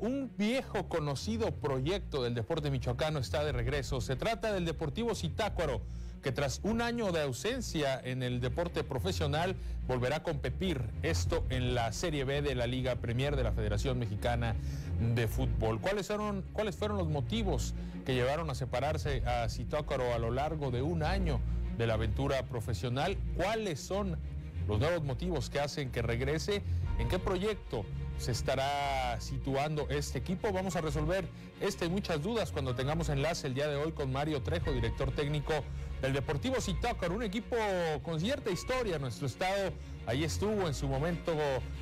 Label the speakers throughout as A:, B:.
A: Un viejo conocido proyecto del deporte michoacano está de regreso. Se trata del Deportivo Citácuaro, que tras un año de ausencia en el deporte profesional volverá a competir. Esto en la Serie B de la Liga Premier de la Federación Mexicana de Fútbol. ¿Cuáles fueron, cuáles fueron los motivos que llevaron a separarse a Citácuaro a lo largo de un año de la aventura profesional? ¿Cuáles son los nuevos motivos que hacen que regrese? ¿En qué proyecto? Se estará situando este equipo. Vamos a resolver este y muchas dudas cuando tengamos enlace el día de hoy con Mario Trejo, director técnico del Deportivo Zitácuaro, un equipo con cierta historia en nuestro estado. Ahí estuvo en su momento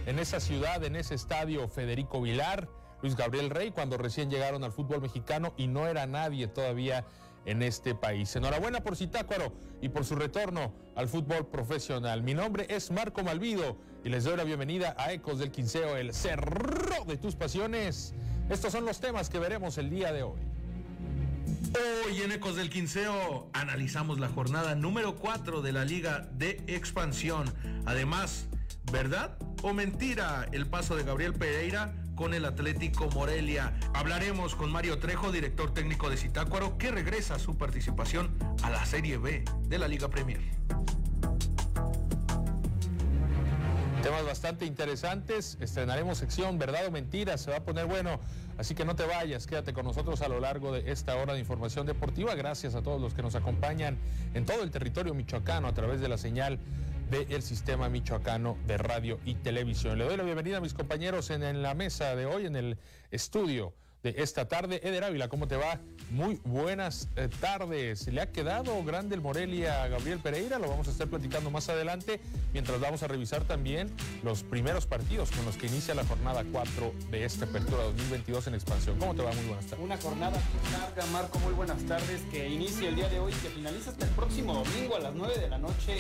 A: en esa ciudad, en ese estadio Federico Vilar, Luis Gabriel Rey, cuando recién llegaron al fútbol mexicano y no era nadie todavía en este país. Enhorabuena por Citácuaro y por su retorno al fútbol profesional. Mi nombre es Marco Malvido y les doy la bienvenida a Ecos del Quinceo, el cerro de tus pasiones. Estos son los temas que veremos el día de hoy.
B: Hoy en Ecos del Quinceo analizamos la jornada número 4 de la Liga de Expansión. Además, ¿verdad o mentira el paso de Gabriel Pereira con el Atlético Morelia. Hablaremos con Mario Trejo, director técnico de Citácuaro, que regresa su participación a la Serie B de la Liga Premier.
A: Temas bastante interesantes. Estrenaremos sección Verdad o Mentira. Se va a poner bueno. Así que no te vayas. Quédate con nosotros a lo largo de esta hora de información deportiva. Gracias a todos los que nos acompañan en todo el territorio michoacano a través de la señal del sistema michoacano de radio y televisión. Le doy la bienvenida a mis compañeros en, la mesa de hoy, en el estudio de esta tarde. Eder Ávila, ¿cómo te va? Muy buenas eh, tardes. ¿Le ha quedado grande el Morelia a Gabriel Pereira? Lo vamos a estar platicando más adelante, mientras vamos a revisar también los primeros partidos con los que inicia la jornada 4 de esta apertura 2022 en expansión. ¿Cómo te va? Muy buenas tardes.
C: Una jornada larga, Marco, muy buenas tardes, que inicia el día de hoy y que finaliza hasta el próximo domingo a las 9 de la noche.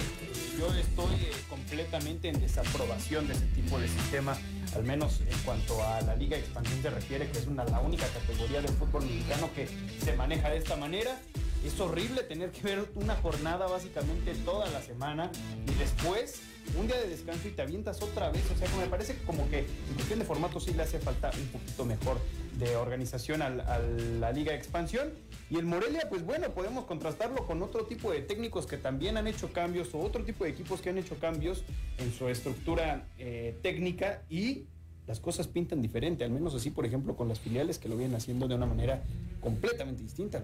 C: Yo estoy eh, completamente en desaprobación de ese tipo de sistema al menos en cuanto a la Liga Expansión se refiere, que es una, la única categoría del fútbol mexicano que se maneja de esta manera. Es horrible tener que ver una jornada básicamente toda la semana y después un día de descanso y te avientas otra vez. O sea, me parece como que en cuestión de formato sí le hace falta un poquito mejor de organización a la Liga Expansión. Y el Morelia, pues bueno, podemos contrastarlo con otro tipo de técnicos que también han hecho cambios o otro tipo de equipos que han hecho cambios en su estructura eh, técnica y las cosas pintan diferente, al menos así, por ejemplo, con las filiales que lo vienen haciendo de una manera completamente distinta.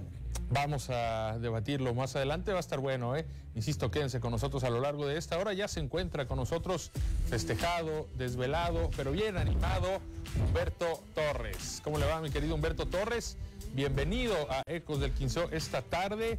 A: Vamos a debatirlo más adelante, va a estar bueno, ¿eh? Insisto, quédense con nosotros a lo largo de esta hora. Ya se encuentra con nosotros festejado, desvelado, pero bien animado, Humberto Torres. ¿Cómo le va, mi querido Humberto Torres? Bienvenido a Ecos del Quinceo esta tarde.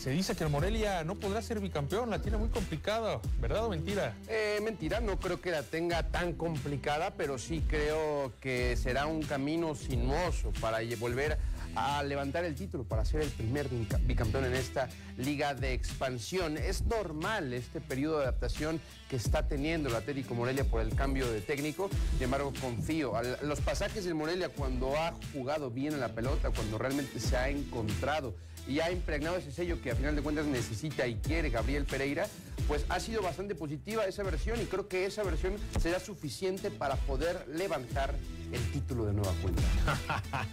A: Se dice que el Morelia no podrá ser bicampeón, la tiene muy complicada, ¿verdad o mentira?
D: Eh, mentira, no creo que la tenga tan complicada, pero sí creo que será un camino sinuoso para volver a levantar el título, para ser el primer bicampeón en esta liga de expansión. Es normal este periodo de adaptación que está teniendo el Atlético Morelia por el cambio de técnico, sin embargo confío. Los pasajes del Morelia cuando ha jugado bien en la pelota, cuando realmente se ha encontrado y ha impregnado ese sello que a final de cuentas necesita y quiere Gabriel Pereira, pues ha sido bastante positiva esa versión y creo que esa versión será suficiente para poder levantar el título de nueva cuenta.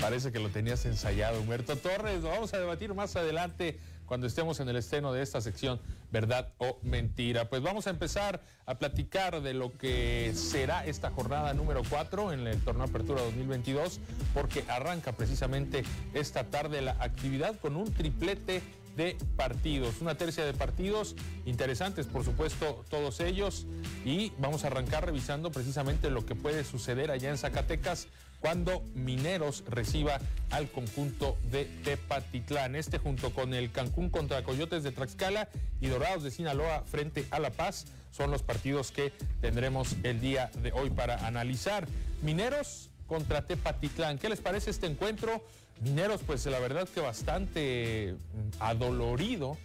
A: Parece que lo tenías ensayado, Humberto Torres. Lo vamos a debatir más adelante cuando estemos en el estreno de esta sección, verdad o mentira. Pues vamos a empezar a platicar de lo que será esta jornada número 4 en el torneo Apertura 2022, porque arranca precisamente esta tarde la actividad con un triplete de partidos. Una tercia de partidos interesantes, por supuesto, todos ellos. Y vamos a arrancar revisando precisamente lo que puede suceder allá en Zacatecas cuando Mineros reciba al conjunto de Tepatitlán. Este junto con el Cancún contra Coyotes de Tlaxcala y Dorados de Sinaloa frente a La Paz son los partidos que tendremos el día de hoy para analizar. Mineros contra Tepatitlán. ¿Qué les parece este encuentro? Mineros, pues la verdad que bastante mm, adolorido,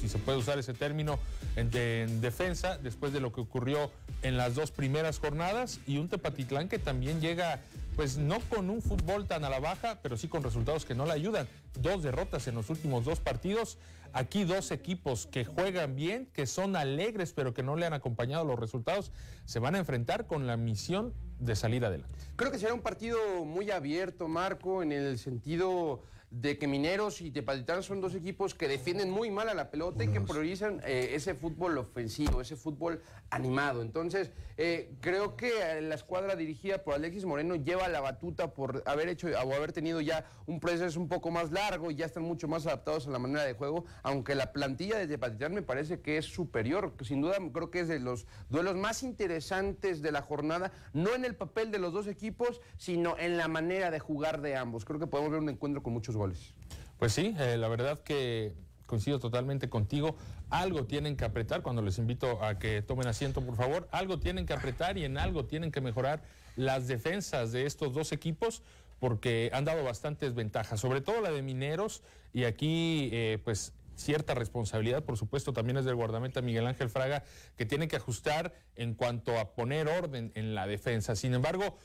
A: si se puede usar ese término, en, en, defensa, después de lo que ocurrió en las dos primeras jornadas, y un Tepatitlán que también llega, pues no con un fútbol tan a la baja, pero sí con resultados que no le ayudan. Dos derrotas en los últimos dos partidos. Aquí dos equipos que juegan bien, que son alegres, pero que no le han acompañado los resultados, se van a enfrentar con la misión de salir adelante.
D: Creo que será un partido muy abierto, Marco, en el sentido de que Mineros y Tepatitlán son dos equipos que defienden muy mal a la pelota y que priorizan eh, ese fútbol ofensivo, ese fútbol animado. Entonces, eh, creo que la escuadra dirigida por Alexis Moreno lleva la batuta por haber hecho o haber tenido ya un proceso un poco más largo y ya están mucho más adaptados a la manera de juego, aunque la plantilla de Tepatitlán me parece que es superior. Sin duda, creo que es de los duelos más interesantes de la jornada, no en el papel de los dos equipos, sino en la manera de jugar de ambos. Creo que podemos ver un encuentro con muchos goles.
A: Pues sí, eh, la verdad que coincido totalmente contigo. Algo tienen que apretar cuando les invito a que tomen asiento, por favor. Algo tienen que apretar y en algo tienen que mejorar las defensas de estos dos equipos porque han dado bastantes ventajas, sobre todo la de Mineros y aquí eh, pues cierta responsabilidad, por supuesto, también es del guardameta Miguel Ángel Fraga, que tiene que ajustar en cuanto a poner orden en la defensa. Sin embargo,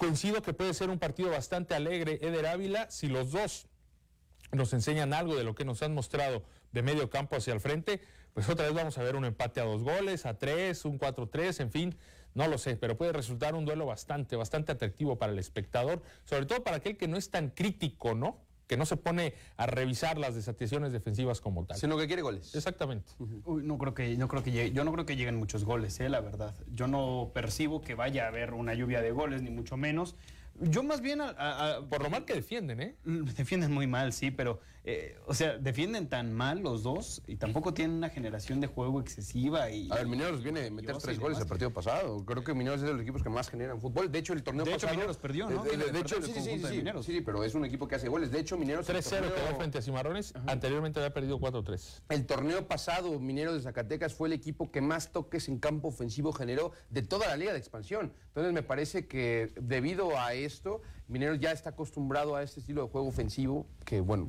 A: coincido que puede ser un partido bastante alegre, Eder Ávila, si los dos nos enseñan algo de lo que nos han mostrado de medio campo hacia el frente, pues otra vez vamos a ver un empate a dos goles, a tres, un 4-3, en fin, no lo sé, pero puede resultar un duelo bastante, bastante atractivo para el espectador, sobre todo para aquel que no es tan crítico, ¿no? Que no se pone a revisar las desatenciones defensivas como tal.
D: Sino que quiere goles.
A: Exactamente.
C: Uy, no creo que, no creo que llegue, yo no creo que lleguen muchos goles, eh, la verdad. Yo no percibo que vaya a haber una lluvia de goles, ni mucho menos. Yo más bien... A, a, a,
A: Por lo mal que defienden, ¿eh?
C: Defienden muy mal, sí, pero... Eh, o sea, defienden tan mal los dos y tampoco tienen una generación de juego excesiva y...
D: A ver, Mineros viene a meter tres goles el partido pasado. Creo que Mineros es de los equipos que más generan fútbol. De hecho, el torneo
C: de
D: pasado...
C: hecho, Mineros perdió, ¿no?
D: De, de, de hecho, sí, sí, sí, sí, sí, sí, pero es un equipo que hace goles. De hecho, Mineros...
A: 3-0 torneo... quedó frente a Cimarrones. Ajá. Anteriormente había perdido 4-3.
D: El torneo pasado, Mineros de Zacatecas fue el equipo que más toques en campo ofensivo generó de toda la liga de expansión. Entonces, me parece que debido a esto, Mineros ya está acostumbrado a este estilo de juego ofensivo que, bueno,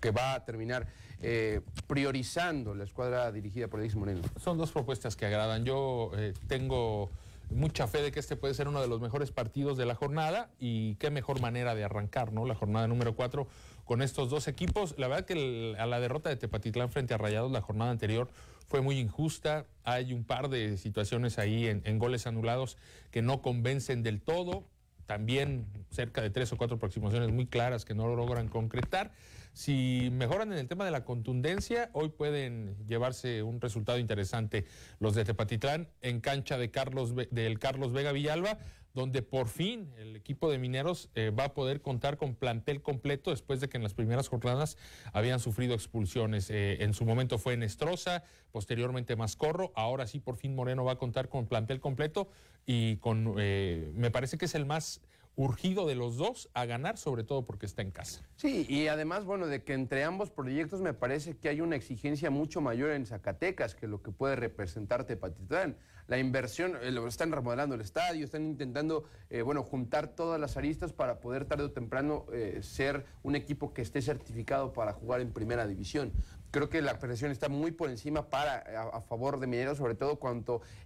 D: que va a terminar eh, priorizando la escuadra dirigida por Alexis Moreno.
A: Son dos propuestas que agradan. Yo eh, tengo mucha fe de que este puede ser uno de los mejores partidos de la jornada y qué mejor manera de arrancar, ¿no? La jornada número 4 con estos dos equipos. La verdad que a la derrota de Tepatitlán frente a Rayados la jornada anterior fue muy injusta. Hay un par de situaciones ahí en goles anulados que no convencen del todo. También cerca de tres o cuatro aproximaciones muy claras que no lo logran concretar. Si mejoran en el tema de la contundencia, hoy pueden llevarse un resultado interesante los de Tepatitlán en cancha de Carlos, del Carlos Vega Villalba, donde por fin el equipo de mineros eh, va a poder contar con plantel completo después de que en las primeras jornadas habían sufrido expulsiones. Eh, en su momento fue Nestroza, posteriormente Mascorro, ahora sí por fin Moreno va a contar con plantel completo y con, eh, me parece que es el más urgido de los dos a ganar, sobre todo porque está en casa.
D: Sí, y además, bueno, de que entre ambos proyectos me parece que hay una exigencia mucho mayor en Zacatecas que lo que puede representar Tepatitlán. La inversión, eh, lo están remodelando el estadio, están intentando, eh, bueno, juntar todas las aristas para poder tarde o temprano eh, ser un equipo que esté certificado para jugar en primera división. Creo que la presión está muy por encima para a, favor de Mineros, sobre todo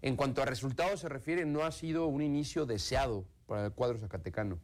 D: en cuanto a resultados se refiere, no ha sido un inicio deseado para el cuadro zacatecano.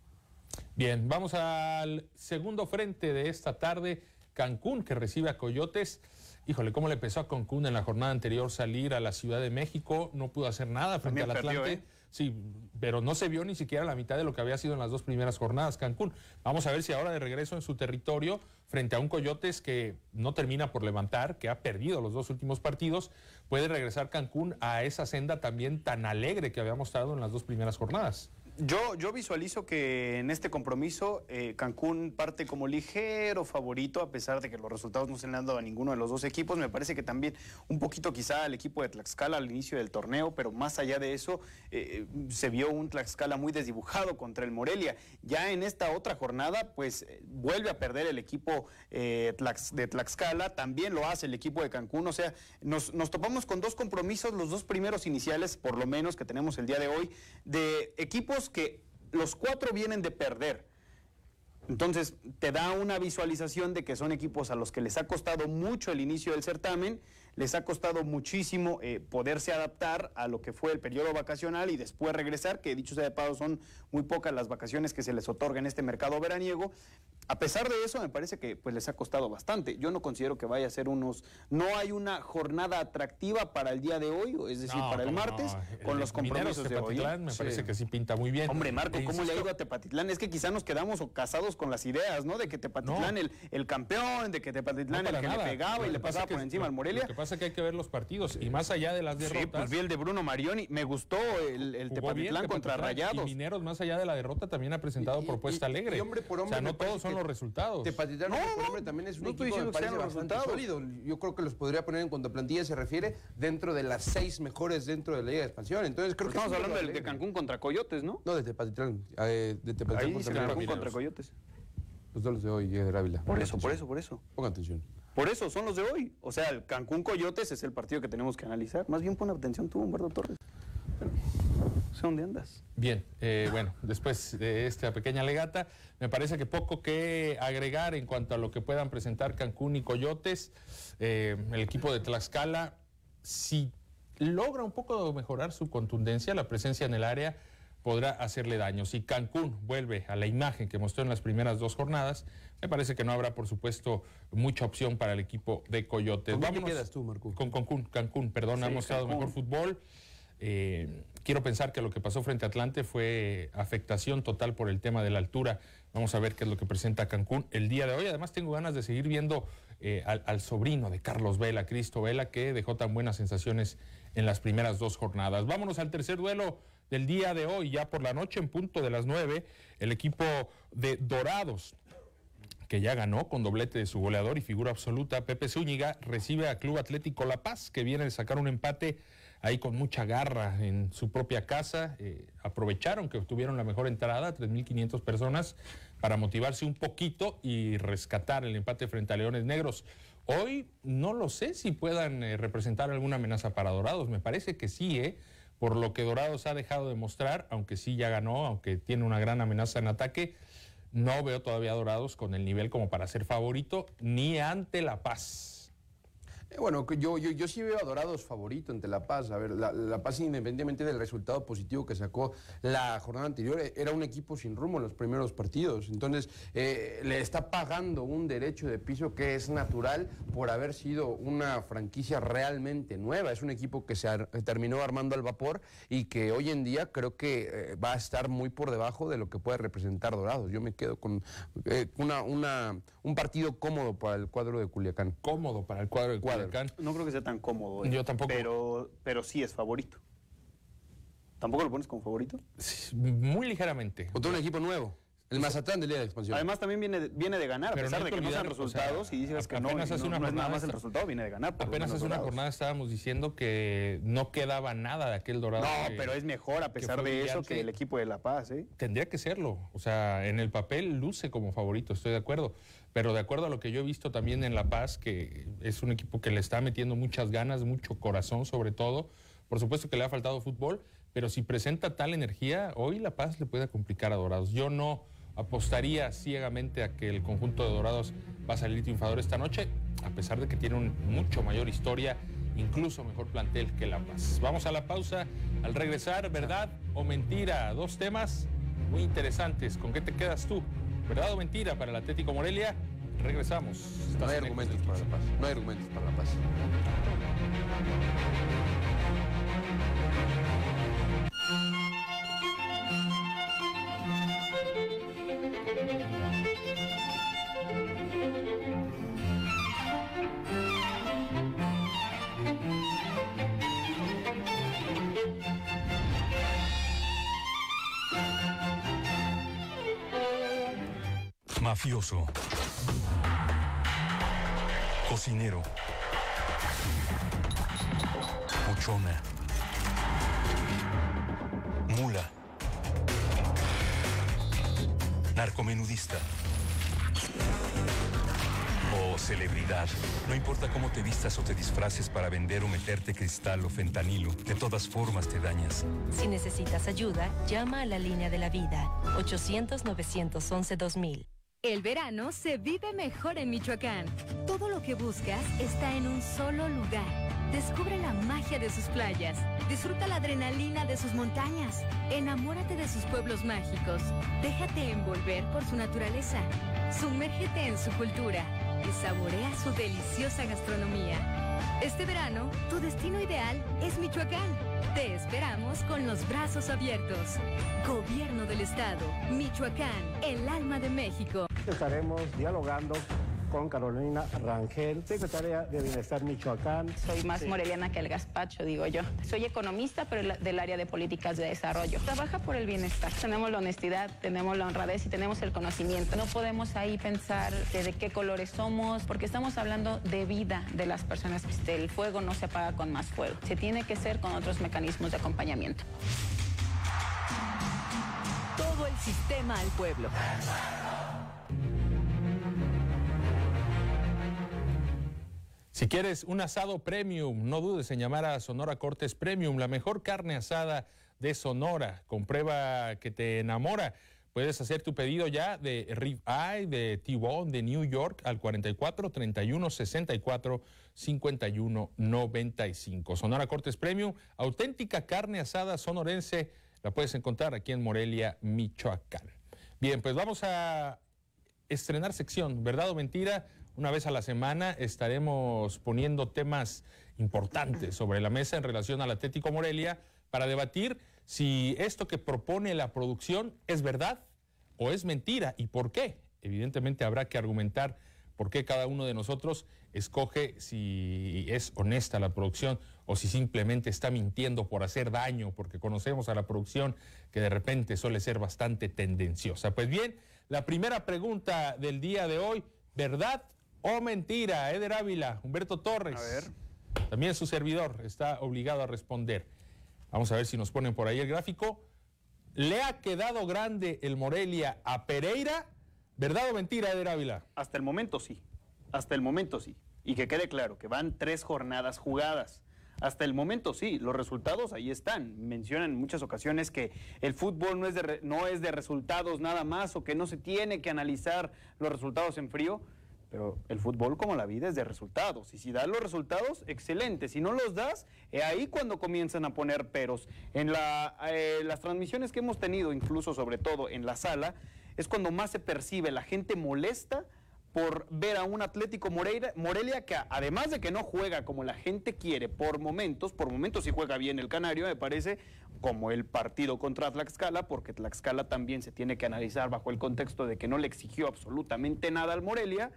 A: Bien, vamos al segundo frente de esta tarde, Cancún, que recibe a Coyotes. Híjole, ¿cómo le empezó a Cancún en la jornada anterior salir a la Ciudad de México? No pudo hacer nada frente
C: También
A: al Atlante.
C: perdió, ¿eh?
A: Sí, pero no se vio ni siquiera la mitad de lo que había sido en las dos primeras jornadas Cancún. Vamos a ver si ahora de regreso en su territorio, frente a un Coyotes que no termina por levantar, que ha perdido los dos últimos partidos, puede regresar Cancún a esa senda también tan alegre que había mostrado en las dos primeras jornadas.
C: Yo, yo visualizo que en este compromiso eh, Cancún parte como ligero favorito, a pesar de que los resultados no se le han dado a ninguno de los dos equipos. Me parece que también un poquito quizá al equipo de Tlaxcala al inicio del torneo, pero más allá de eso, eh, se vio un Tlaxcala muy desdibujado contra el Morelia. Ya en esta otra jornada, pues eh, vuelve a perder el equipo de Tlaxcala, también lo hace el equipo de Cancún. O sea, nos, nos topamos con dos compromisos, los dos primeros iniciales, por lo menos que tenemos el día de hoy, de equipos que los cuatro vienen de perder. Entonces, te da una visualización de que son equipos a los que les ha costado mucho el inicio del certamen les ha costado muchísimo eh, poderse adaptar a lo que fue el periodo vacacional y después regresar, que dicho sea de paso son muy pocas las vacaciones que se les otorga en este mercado veraniego. A pesar de eso, me parece que pues les ha costado bastante. Yo no considero que vaya a ser unos... No hay una jornada atractiva para el día de hoy, es decir, para el martes, con los compromisos de hoy.
A: Me parece que sí pinta muy bien.
C: Hombre, Marco, ¿cómo le ha ido a Tepatitlán? Es que quizá nos quedamos casados con las ideas, ¿no? De que Tepatitlán el, el campeón, de que Tepatitlán el que le pegaba y le pasaba por encima al Morelia
A: pasa que hay que ver los partidos y más allá de las derrotas. Sí,
C: pues vi el de Bruno Marioni, me gustó el, el Tepatitlán contra Rayados.
A: Y Mineros, más allá de la derrota, también ha presentado propuesta alegre.
D: hombre por hombre,
A: o sea, no todos son los resultados.
D: Tepatitlán no, por hombre también es un equipo me parece bastante sólido. Yo creo que los podría poner en cuanto a plantilla se refiere dentro de las seis mejores dentro de la Liga de Expansión. Entonces creo
C: que estamos hablando de, Cancún contra Coyotes, ¿no?
D: No, de Tepatitlán. Eh, de Tepatitlán
C: Ahí contra Cancún contra Coyotes.
D: Los dos de hoy, de Ávila.
C: Por eso, por eso, por eso.
D: Pongan atención.
C: Por eso son los de hoy. O sea, el Cancún Coyotes es el partido que tenemos que analizar. Más bien pon atención tú, Humberto Torres. Sé dónde andas.
A: Bien, eh, bueno, después de esta pequeña legata, me parece que poco que agregar en cuanto a lo que puedan presentar Cancún y Coyotes. Eh, el equipo de Tlaxcala, si logra un poco mejorar su contundencia, la presencia en el área, podrá hacerle daño. Si Cancún vuelve a la imagen que mostró en las primeras dos jornadas, me parece que no habrá, por supuesto, mucha opción para el equipo de Coyotes.
D: ¿Con qué quedas tú, Marco?
A: Con Cancún, Cancún, perdón, ha mostrado mejor fútbol. Eh, quiero pensar que lo que pasó frente a Atlante fue afectación total por el tema de la altura. Vamos a ver qué es lo que presenta Cancún el día de hoy. Además, tengo ganas de seguir viendo eh, al, al, sobrino de Carlos Vela, Cristo Vela, que dejó tan buenas sensaciones en las primeras dos jornadas. Vámonos al tercer duelo del día de hoy, ya por la noche en punto de las nueve, el equipo de Dorados que ya ganó con doblete de su goleador y figura absoluta, Pepe Zúñiga, recibe a Club Atlético La Paz, que viene de sacar un empate ahí con mucha garra en su propia casa. Eh, aprovecharon que obtuvieron la mejor entrada, 3.500 personas, para motivarse un poquito y rescatar el empate frente a Leones Negros. Hoy no lo sé si puedan eh, representar alguna amenaza para Dorados, me parece que sí, ¿eh? por lo que Dorados ha dejado de mostrar, aunque sí ya ganó, aunque tiene una gran amenaza en ataque, no veo todavía Dorados con el nivel como para ser favorito, ni ante La Paz.
D: Eh, bueno, yo, yo, yo sí veo a Dorados favorito ante La Paz. A ver, la, Paz, independientemente del resultado positivo que sacó la jornada anterior, eh, era un equipo sin rumbo en los primeros partidos. Entonces, eh, le está pagando un derecho de piso que es natural por haber sido una franquicia realmente nueva. Es un equipo que se terminó armando al vapor y que hoy en día creo que va a estar muy por debajo de lo que puede representar Dorados. Yo me quedo con una, una, un partido cómodo para el cuadro de Culiacán.
A: Cómodo para el cuadro de Culiacán.
C: No creo que sea tan cómodo.
A: ¿eh? Yo tampoco.
C: Pero, pero sí es favorito. ¿Tampoco lo pones como favorito?
A: muy ligeramente.
D: Contra un equipo nuevo. El Mazatlán de Liga de Expansión.
C: Además también viene de, viene de ganar, a pesar de que no sean resultados, y dices que no, no, hace una no es nada más el resultado, viene de ganar.
A: Apenas hace una jornada estábamos diciendo que no quedaba nada de aquel dorado.
C: No, pero es mejor a pesar de eso que el equipo de La Paz, ¿eh?
A: Tendría que serlo. O sea, en el papel luce como favorito, estoy de acuerdo. Pero de acuerdo a lo que yo he visto también en La Paz, que es un equipo que le está metiendo muchas ganas, mucho corazón sobre todo. Por supuesto que le ha faltado fútbol, pero si presenta tal energía, hoy La Paz le puede complicar a Dorados. Yo no apostaría ciegamente a que el conjunto de Dorados va a salir triunfador esta noche, a pesar de que tiene un mucho mayor historia, incluso mejor plantel que La Paz. Vamos a la pausa. Al regresar, ¿verdad o mentira? Dos temas muy interesantes. ¿Con qué te quedas tú? ¿Verdad o mentira para el Atlético Morelia? Regresamos.
D: No hay argumentos para la paz. No hay argumentos para la paz.
E: Mafioso. Cocinero. Muchona. Mula. Narcomenudista. O celebridad. No importa cómo te vistas o te disfraces para vender o meterte cristal o fentanilo, de todas formas te dañas.
F: Si necesitas ayuda, llama a la línea de la vida. 800-911-2000.
G: El verano se vive mejor en Michoacán. Todo lo que buscas está en un solo lugar. Descubre la magia de sus playas. Disfruta la adrenalina de sus montañas. Enamórate de sus pueblos mágicos. Déjate envolver por su naturaleza. Sumérgete en su cultura y saborea su deliciosa gastronomía. Este verano, tu destino ideal es Michoacán. Te esperamos con los brazos abiertos. Gobierno del Estado, Michoacán, el alma de México.
H: Estaremos dialogando con Carolina Rangel, secretaria de Bienestar Michoacán.
I: Soy más moreliana que el gazpacho, digo yo. Soy economista, pero del área de políticas de desarrollo. Trabaja por el bienestar. Tenemos la honestidad, tenemos la honradez y tenemos el conocimiento. No podemos ahí pensar de, de qué colores somos, porque estamos hablando de vida de las personas. El fuego no se apaga con más fuego. Se tiene que ser con otros mecanismos de acompañamiento.
G: Todo el sistema al pueblo.
A: Si quieres un asado premium, no dudes en llamar a Sonora Cortes Premium, la mejor carne asada de Sonora. Comprueba que te enamora. Puedes hacer tu pedido ya de Rib Eye, de T-Bone, de New York al 44 31 64 51 95. Sonora Cortes Premium, auténtica carne asada sonorense, la puedes encontrar aquí en Morelia, Michoacán. Bien, pues vamos a estrenar sección, ¿verdad o mentira? Una vez a la semana estaremos poniendo temas importantes sobre la mesa en relación al Atlético Morelia para debatir si esto que propone la producción es verdad o es mentira y por qué. Evidentemente habrá que argumentar por qué cada uno de nosotros escoge si es honesta la producción o si simplemente está mintiendo por hacer daño, porque conocemos a la producción que de repente suele ser bastante tendenciosa. Pues bien, la primera pregunta del día de hoy, ¿verdad o mentira? Eder Ávila, Humberto Torres.
C: A ver.
A: También su servidor está obligado a responder. Vamos a ver si nos ponen por ahí el gráfico. ¿Le ha quedado grande el Morelia a Pereira? ¿Verdad o mentira, Eder Ávila?
C: Hasta el momento sí. Hasta el momento sí. Y que quede claro que van tres jornadas jugadas. Hasta el momento sí, los resultados ahí están. Mencionan en muchas ocasiones que el fútbol no es, de re- no es de resultados nada más o que no se tiene que analizar los resultados en frío. Pero el fútbol, como la vida, es de resultados. Y si das los resultados, excelente. Si no los das, es ahí cuando comienzan a poner peros. En la, eh, las transmisiones que hemos tenido, incluso sobre todo en la sala, es cuando más se percibe la gente molesta por ver a un Atlético Moreira, Morelia que además de que no juega como la gente quiere por momentos, por momentos sí juega bien el Canario, me parece, como el partido contra Tlaxcala, porque Tlaxcala también se tiene que analizar bajo el contexto de que no le exigió absolutamente nada al Morelia.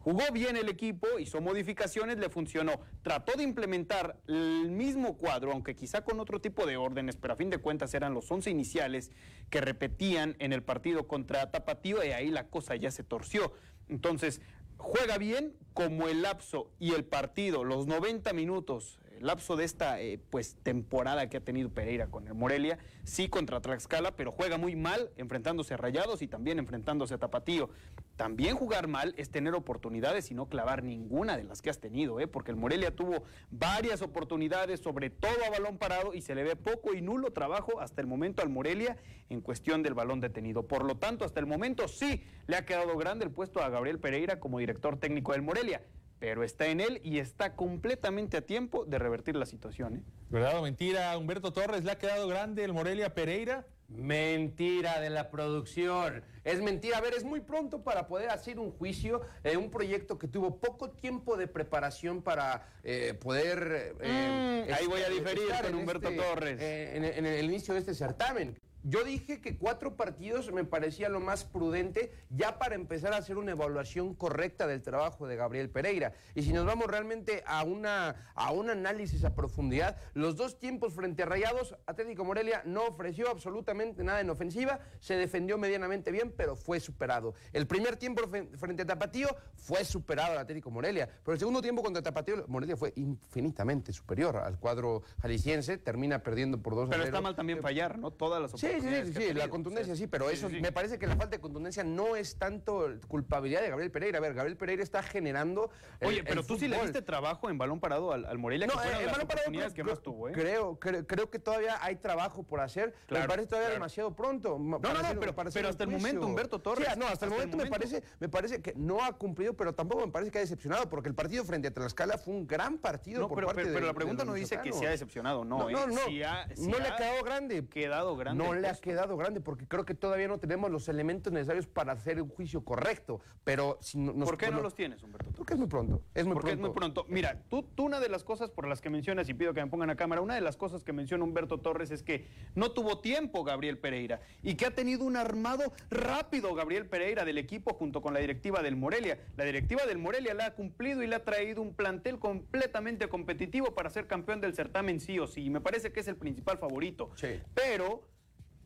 C: Jugó bien el equipo, hizo modificaciones, le funcionó. Trató de implementar el mismo cuadro, aunque quizá con otro tipo de órdenes, pero a fin de cuentas eran los 11 iniciales que repetían en el partido contra Tapatío y ahí la cosa ya se torció. Entonces, juega bien como el lapso y el partido, los 90 minutos, lapso de esta eh, pues temporada que ha tenido Pereira con el Morelia, sí contra Tlaxcala, pero juega muy mal enfrentándose a Rayados y también enfrentándose a Tapatío. También jugar mal es tener oportunidades y no clavar ninguna de las que has tenido, ¿eh? porque el Morelia tuvo varias oportunidades, sobre todo a balón parado, y se le ve poco y nulo trabajo hasta el momento al Morelia en cuestión del balón detenido. Por lo tanto, hasta el momento sí le ha quedado grande el puesto a Gabriel Pereira como director técnico del Morelia, pero está en él y está completamente a tiempo de revertir la situación. ¿eh?
A: ¿Verdad o mentira? Humberto Torres, ¿le ha quedado grande el Morelia Pereira?
D: Mentira de la producción. Es mentira. A ver, es muy pronto para poder hacer un juicio de un proyecto que tuvo poco tiempo de preparación para eh, poder... eh,
C: Mm, ahí voy a diferir con Humberto Torres.
D: eh, en, en el inicio de este certamen. Yo dije que cuatro partidos me parecía lo más prudente ya para empezar a hacer una evaluación correcta del trabajo de Gabriel Pereira. Y si nos vamos realmente a, una, a un análisis a profundidad, los dos tiempos frente a Rayados, Atlético Morelia no ofreció absolutamente nada en ofensiva, se defendió medianamente bien, pero fue superado. El primer tiempo frente a Tapatío fue superado al Atlético Morelia, pero el segundo tiempo contra Tapatío, Morelia fue infinitamente superior al cuadro jalisciense, termina perdiendo por dos
C: Pero está mal también fallar, ¿no? Todas las
D: Sí, sí, sí, la contundencia sí, pero eso me parece que la falta de contundencia no es tanto culpabilidad de Gabriel Pereira. A ver, Gabriel Pereira está generando.
C: Oye, pero tú sí le diste trabajo en balón parado al, Morelia.
D: No, en balón parado que más tuvo, ¿eh? creo, creo, que todavía hay trabajo por hacer. me parece todavía demasiado pronto.
C: No, no, no, pero, pero hasta el momento, Humberto Torres.
D: no, hasta, el momento, me parece, me parece que no ha cumplido, pero tampoco me parece que ha decepcionado, porque el partido frente a Tlaxcala fue un gran partido por
C: pero,
D: parte
C: pero, pero la pregunta no dice que se ha decepcionado, no.
D: No, no, no. no le ha quedado grande.
C: Quedado grande.
D: Le ha quedado grande porque creo que todavía no tenemos los elementos necesarios para hacer un juicio correcto. Pero si
C: nos, ¿Por qué no los tienes, Humberto?
D: Porque es muy pronto. Es muy
C: porque es muy pronto. Mira, tú, tú una de las cosas por las que mencionas, y pido que me pongan a cámara, una de las cosas que menciona Humberto Torres es que no tuvo tiempo Gabriel Pereira y que ha tenido un armado rápido Gabriel Pereira del equipo junto con la directiva del Morelia. La directiva del Morelia la ha cumplido y le ha traído un plantel completamente competitivo para ser campeón del certamen sí o sí. Y me parece que es el principal favorito.
D: Sí.
C: Pero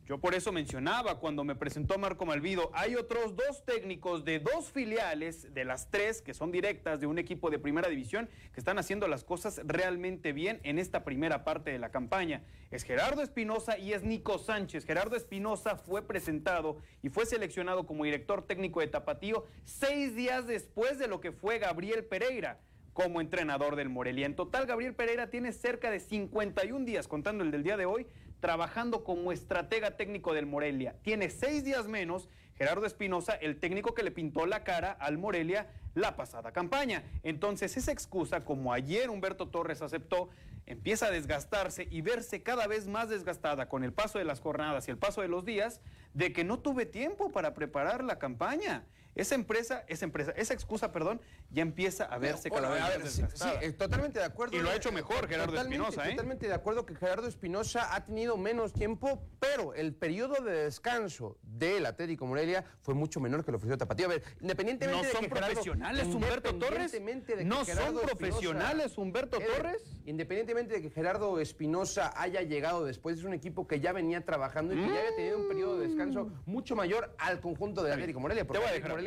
C: yo por eso mencionaba cuando me presentó Marco Malvido, hay otros dos técnicos de dos filiales, de las tres que son directas de un equipo de primera división, que están haciendo las cosas realmente bien en esta primera parte de la campaña. Es Gerardo Espinosa y es Nico Sánchez. Gerardo Espinosa fue presentado y fue seleccionado como director técnico de Tapatío seis días después de lo que fue Gabriel Pereira como entrenador del Morelia. En total, Gabriel Pereira tiene cerca de 51 días, contando el del día de hoy, trabajando como estratega técnico del Morelia. Tiene seis días menos Gerardo Espinosa, el técnico que le pintó la cara al Morelia la pasada campaña. Entonces esa excusa, como ayer Humberto Torres aceptó, empieza a desgastarse y verse cada vez más desgastada con el paso de las jornadas y el paso de los días, de que no tuve tiempo para preparar la campaña. Esa empresa, esa empresa, esa excusa, perdón, ya empieza a verse cada vez más desgastada.
D: Sí, totalmente de acuerdo.
C: Y lo ha hecho mejor Gerardo Espinosa, ¿eh?
D: Totalmente de acuerdo que Gerardo Espinosa ha tenido menos tiempo, pero el periodo de descanso del Atlético Morelia fue mucho menor que lo ofreció Tapatío. A ver, independientemente
C: ¿No son profesionales, Humberto Torres? ¿No son profesionales, Humberto Torres?
D: Independientemente de que Gerardo Espinosa haya llegado después, es un equipo que ya venía trabajando y que ya había tenido un periodo de descanso mucho mayor al conjunto del Atlético Morelia. Porque te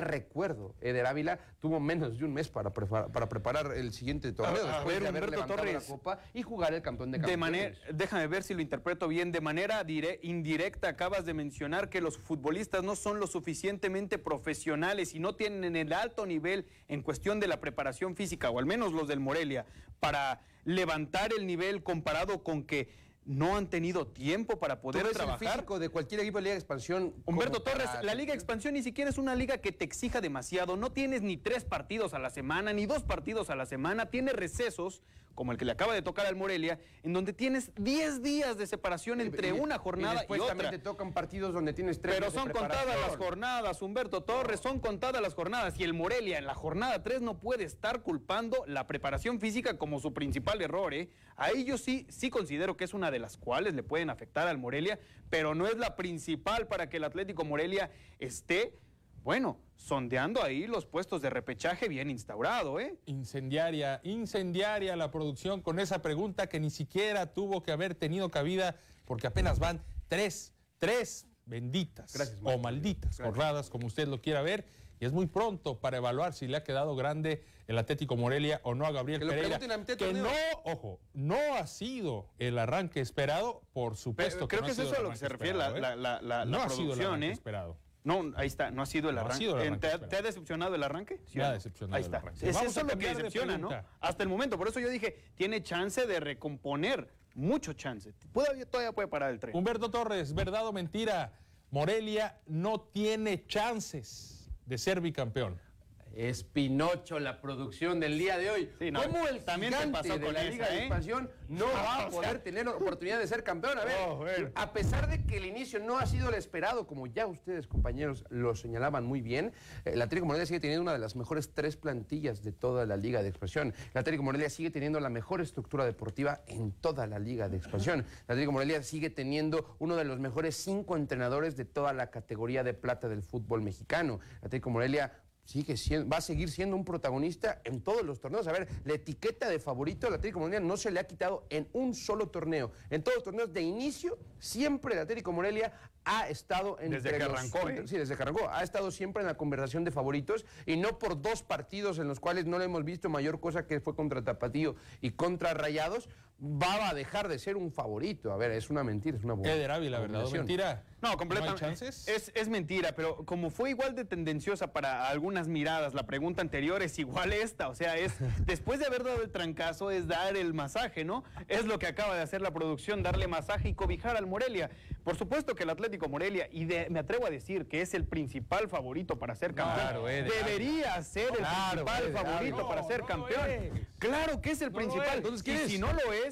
D: recuerdo, Eder Ávila tuvo menos de un mes para, preparar, para preparar el siguiente torneo después de haber levantado la Copa y jugar el campeón de campeones.
C: De manera, déjame ver si lo interpreto bien. De manera indirecta acabas de mencionar que los futbolistas no son lo suficientemente profesionales y no tienen el alto nivel en cuestión de la preparación física, o al menos los del Morelia, para levantar el nivel comparado con que no han tenido tiempo para poder
D: ¿Tú
C: trabajar.
D: El físico de cualquier equipo de Liga de Expansión.
C: Humberto Torres, la Liga de Expansión ni siquiera es una liga que te exija demasiado. No tienes ni tres partidos a la semana, ni dos partidos a la semana. Tiene recesos como el que le acaba de tocar al Morelia, en donde tienes 10 días de separación entre una jornada y,
D: después
C: otra.
D: también te tocan partidos donde tienes tres
C: Pero son contadas las jornadas, Humberto Torres, son contadas las jornadas. Y el Morelia en la jornada 3 no puede estar culpando la preparación física como su principal error. ¿eh? Ahí yo sí, sí considero que es una de las cuales le pueden afectar al Morelia, pero no es la principal para que el Atlético Morelia esté bueno, sondeando ahí los puestos de repechaje bien instaurado, ¿eh?
A: Incendiaria, incendiaria la producción con esa pregunta que ni siquiera tuvo que haber tenido cabida porque apenas van tres, tres benditas o malditas jornadas, como usted lo quiera ver. Y es muy pronto para evaluar si le ha quedado grande el Atlético Morelia o no a Gabriel que Pereira. Que no, ojo, no ha sido el arranque esperado, por supuesto.
C: creo que, es eso a lo que se refiere la, la, la, la,
A: no
C: ha sido
A: el arranque
C: ¿eh?
A: esperado.
C: No, ahí está, no ha sido el arranque. ¿Te, ha decepcionado el arranque?
A: Me ha decepcionado
C: ahí está.
A: el arranque.
C: Es eso lo que decepciona, ¿no? Hasta el momento. Por eso yo dije, tiene chance de recomponer, mucho chance. todavía puede parar el tren.
A: Humberto Torres, verdad o mentira, Morelia no tiene chances de ser bicampeón.
D: Es Pinocho la producción del día de hoy.
C: Sí, no,
D: ¿Cómo el
C: también
D: gigante
C: pasó
D: de la
C: esa,
D: Liga de
C: eh?
D: Expansión no va a poder tener oportunidad de ser campeón? A ver,
C: Oh, bueno.
D: a pesar de que el inicio no ha sido el esperado, como ya ustedes, compañeros, lo señalaban muy bien, eh, el Atlético Morelia sigue teniendo una de las mejores tres plantillas de toda la Liga de Expansión. El Atlético Morelia sigue teniendo la mejor estructura deportiva en toda la Liga de Expansión. El Atlético Morelia sigue teniendo uno de los mejores cinco entrenadores de toda la categoría de plata del fútbol mexicano. El Atlético Morelia sigue siendo, va a seguir siendo un protagonista en todos los torneos. A ver, la etiqueta de favorito al Atlético Morelia no se le ha quitado en un solo torneo. En todos los torneos de inicio, siempre el Atlético Morelia ha estado en
C: Desde que arrancó, ¿eh?
D: Sí, desde que arrancó. Ha estado siempre en la conversación de favoritos y no por dos partidos en los cuales no le hemos visto mayor cosa que fue contra Tapatío y contra Rayados, va a dejar de ser un favorito. A ver, es una mentira, es una
A: Eder Ávila, ¿verdad? ¿O
D: abominación.
A: mentira?
C: No, completamente.
A: ¿No chances?
C: Es, es mentira, pero como fue igual de tendenciosa para algunas miradas, la pregunta anterior es igual esta. O sea, es después de haber dado el trancazo, es dar el masaje, ¿no? Es lo que acaba de hacer la producción, darle masaje y cobijar al Morelia. Por supuesto que el Atlético Morelia, y de- me atrevo a decir que es el principal favorito para ser campeón,
A: Claro, Eder,
C: debería ser el
D: Claro,
C: principal
D: Eder,
C: favorito
A: no,
C: para ser
A: no
C: campeón. Claro que es el principal.
A: es. Entonces, ¿quién
C: y
A: es?
C: si no lo es,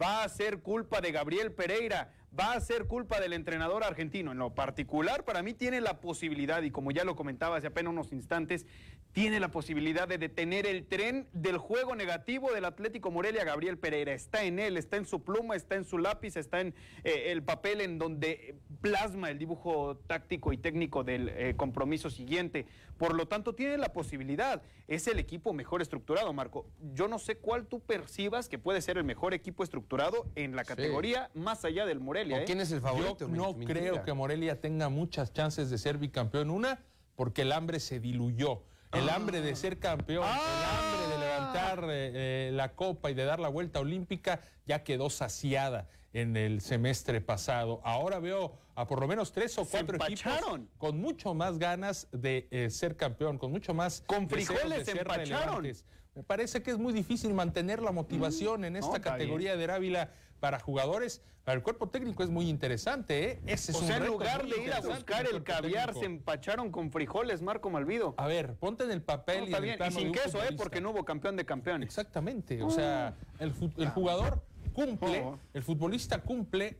C: va a ser culpa de Gabriel Pereira, va a ser culpa del entrenador argentino. En lo particular, para mí tiene la posibilidad, y como ya lo comentaba hace apenas unos instantes, tiene la posibilidad de detener el tren del juego negativo del Atlético Morelia Gabriel Pereira. Está en él, está en su pluma, está en su lápiz, está en eh, el papel en donde plasma el dibujo táctico y técnico del eh, compromiso siguiente. Por lo tanto, tiene la posibilidad. Es el equipo mejor estructurado, Marco. Yo no sé cuál tú percibas que puede ser el mejor equipo estructurado en la categoría más allá del Morelia.
D: ¿O
C: ¿eh?
D: quién es el favorito?
A: Yo no
D: Mi-
A: creo que Morelia tenga muchas chances de ser bicampeón. Una, porque el hambre se diluyó. El hambre de ser campeón, el hambre de levantar eh, eh, la copa y de dar la vuelta olímpica ya quedó saciada en el semestre pasado. Ahora veo a por lo menos tres o cuatro equipos con mucho más ganas de eh, ser campeón, con mucho más
C: Con frijoles
A: de
C: empacharon.
A: relevantes. Me parece que es muy difícil mantener la motivación en esta
C: no,
A: categoría de Ávila para jugadores. Para el cuerpo técnico es muy interesante, ¿eh? Ese es
C: o
A: un
C: sea, en lugar de ir a buscar el caviar, se empacharon con frijoles, Marco Malvido.
A: A ver, ponte en el papel
C: No,
A: y en el.
C: Y
A: plano de
C: sin queso, ¿eh? Porque no hubo campeón de campeones.
A: Exactamente, o sea, el, el jugador cumple, el futbolista cumple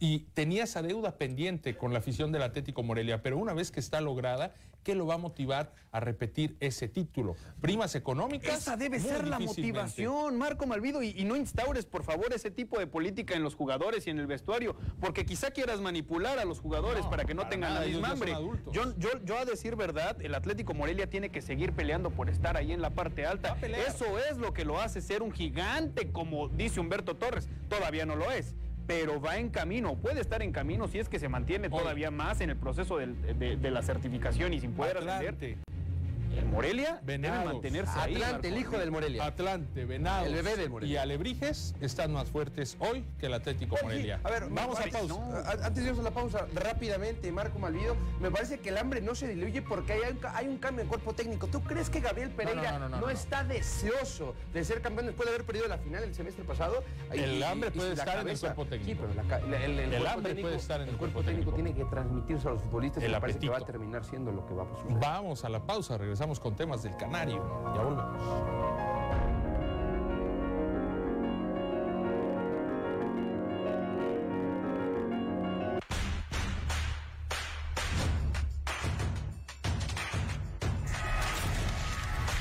A: y tenía esa deuda pendiente con la afición del Atlético Morelia, pero una vez que está lograda, ¿qué lo va a motivar a repetir ese título? Primas económicas.
C: Esa debe ser la motivación, Marco Malvido, y, y no instaures, por favor, ese tipo de política en los jugadores y en el vestuario, porque quizá quieras manipular a los jugadores
A: No,
C: para que no
A: para
C: tengan
A: nada,
C: la misma hambre. Yo, yo, yo a decir verdad, el Atlético Morelia tiene que seguir peleando por estar ahí en la parte alta. Eso es lo que lo hace ser un gigante, como dice Humberto Torres. Todavía no lo es. Pero va en camino, puede estar en camino si es que se mantiene todavía más en el proceso de, de la certificación y sin poder ascender.
A: Atlante,
C: El Morelia
A: Venados.
C: debe mantenerse ahí.
D: Atlante, el hijo del Morelia.
A: Atlante, Venados
D: El bebé del Morelia.
A: y Alebrijes están más fuertes hoy que el Atlético
D: Oye,
A: Morelia.
D: A ver,
A: vamos a
D: Mari-
A: pausa.
D: no, a- Antes de irnos a la pausa, rápidamente, Marco Malvido, me parece que el hambre no se diluye porque hay un, ca- hay un cambio en cuerpo técnico. ¿Tú crees que Gabriel Pereira no,
A: no, no, no, no.
D: está deseoso de ser campeón después de haber perdido la final el semestre pasado?
A: El hambre puede estar en el cuerpo técnico.
D: Sí, pero la ca- la- el,
A: hambre
D: técnico-
A: puede estar en el
D: cuerpo
A: cuerpo
D: técnico.
A: técnico.
D: tiene que transmitirse a los futbolistas
A: El
D: y me parece que va a terminar siendo lo que va a suceder.
A: Vamos a la pausa, regresamos con temas del Canario. Ya volvemos.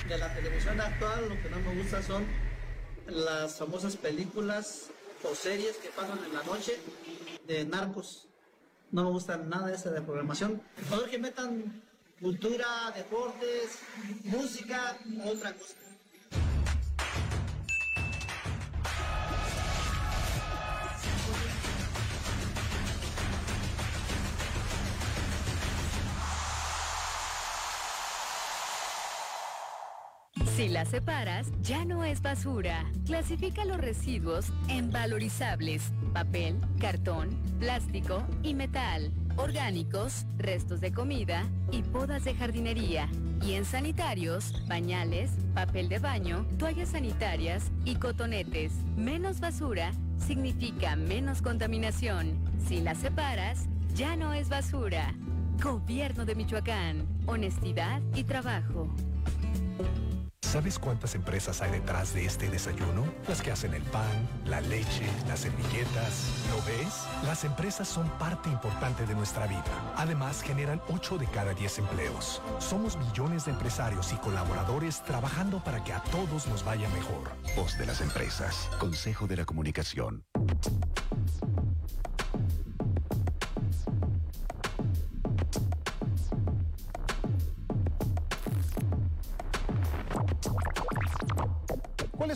J: de la televisión actual lo que no me gusta son las famosas películas o series que pasan en la noche de narcos. No me gusta nada esa de programación. Que metan cultura, deportes, música, otra cosa.
G: Si la separas, ya no es basura. Clasifica los residuos en valorizables, papel, cartón, plástico y metal, orgánicos, restos de comida y podas de jardinería. Y en sanitarios, pañales, papel de baño, toallas sanitarias y cotonetes. Menos basura significa menos contaminación. Si la separas, ya no es basura. Gobierno de Michoacán. Honestidad y trabajo.
K: ¿Sabes cuántas empresas hay detrás de este desayuno? Las que hacen el pan, la leche, las servilletas. ¿Lo ves? Las empresas son parte importante de nuestra vida. Además, generan 8 de cada 10 empleos. Somos millones de empresarios y colaboradores trabajando para que a todos nos vaya mejor.
L: Voz de las empresas. Consejo de la Comunicación.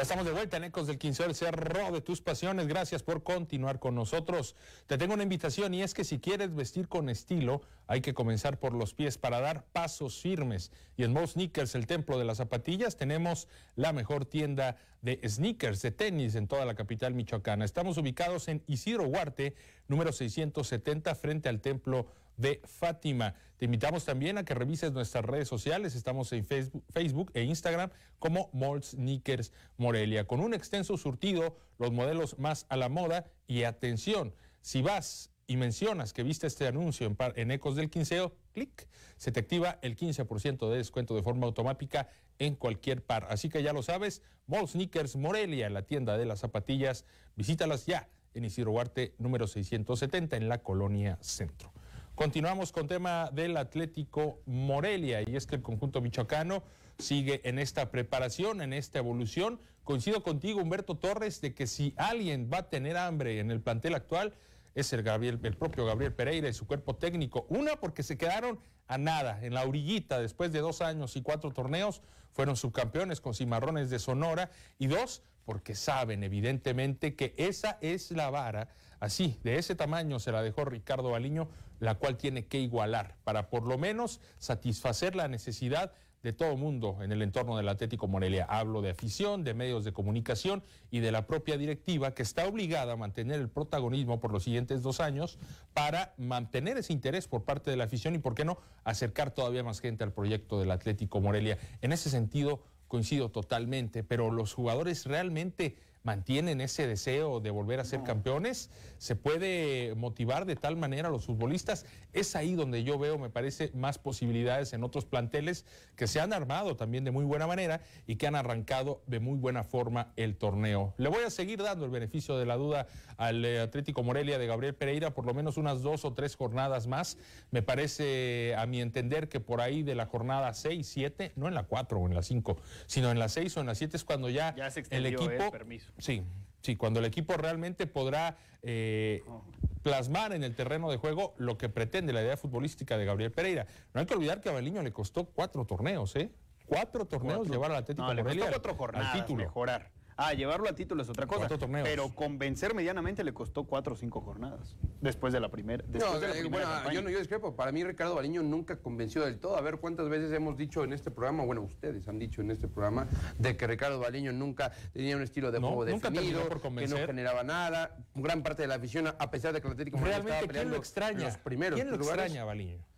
A: Ya estamos de vuelta en Ecos del Quinceo, el cerro de tus pasiones. Gracias por continuar con nosotros. Te tengo una invitación y es que si quieres vestir con estilo, hay que comenzar por los pies para dar pasos firmes. Y en Mo Sneakers, el templo de las zapatillas, tenemos la mejor tienda de sneakers, de tenis en toda la capital michoacana. Estamos ubicados en Isidro Huarte, número 670, frente al templo de Fátima. Te invitamos también a que revises nuestras redes sociales. Estamos en Facebook, e Instagram como Mold Sneakers Morelia, con un extenso surtido, los modelos más a la moda y atención, si vas y mencionas que viste este anuncio en, en Ecos del Quinceo, clic, se te activa el 15% de descuento de forma automática en cualquier par. Así que ya lo sabes, Mold Sneakers Morelia, la tienda de las zapatillas, visítalas ya en Isidro Huarte número 670 en la colonia Centro. Continuamos con tema del Atlético Morelia y es que el conjunto michoacano sigue en esta preparación, en esta evolución. Coincido contigo, Humberto Torres, de que si alguien va a tener hambre en el plantel actual, es el, el propio Gabriel Pereira y su cuerpo técnico. Una, porque se quedaron a nada, en la orillita, después de dos años y cuatro torneos, fueron subcampeones con Cimarrones de Sonora. Y dos, porque saben evidentemente que esa es la vara, así, de ese tamaño se la dejó Ricardo Baliño la cual tiene que igualar para por lo menos satisfacer la necesidad de todo mundo en el entorno del Atlético Morelia. Hablo de afición, de medios de comunicación y de la propia directiva que está obligada a mantener el protagonismo por los siguientes dos años para mantener ese interés por parte de la afición y, por qué no, acercar todavía más gente al proyecto del Atlético Morelia. En ese sentido, coincido totalmente, pero los jugadores realmente mantienen ese deseo de volver a ser campeones, se puede motivar de tal manera a los futbolistas. Es ahí donde yo veo, me parece, más posibilidades en otros planteles que se han armado también de muy buena manera y que han arrancado de muy buena forma el torneo. Le voy a seguir dando el beneficio de la duda al eh, Atlético Morelia de Gabriel Pereira por lo menos unas dos o tres jornadas más. Me parece, a mi entender, que por ahí de la jornada 6, 7, no en la 4 o en la 5, sino en la 6 o en la 7 es cuando ya, el equipo... permiso. Sí, sí, cuando el equipo realmente podrá eh, plasmar en el terreno de juego lo que pretende la idea futbolística de Gabriel Pereira. No hay que olvidar que a Baliño le costó cuatro torneos, ¿eh? Cuatro torneos llevar al Atlético
C: no,
A: Morelia
C: cuatro jornadas, al título. mejorar. Ah, llevarlo a título es otra cosa. Pero convencer medianamente le costó cuatro o cinco jornadas. Después de la primera.
D: No, eh, bueno, yo, no, yo discrepo. Para mí, Ricardo Baliño nunca convenció del todo. A ver cuántas veces hemos dicho en este programa, bueno, ustedes han dicho en este programa, de que Ricardo Baliño nunca tenía un estilo de juego definido, que no generaba nada. Gran parte de la afición, a pesar de que el Atlético
A: Realmente, estaba ¿quién lo extraña? Los primeros ¿Quién lo extraña, Baliño?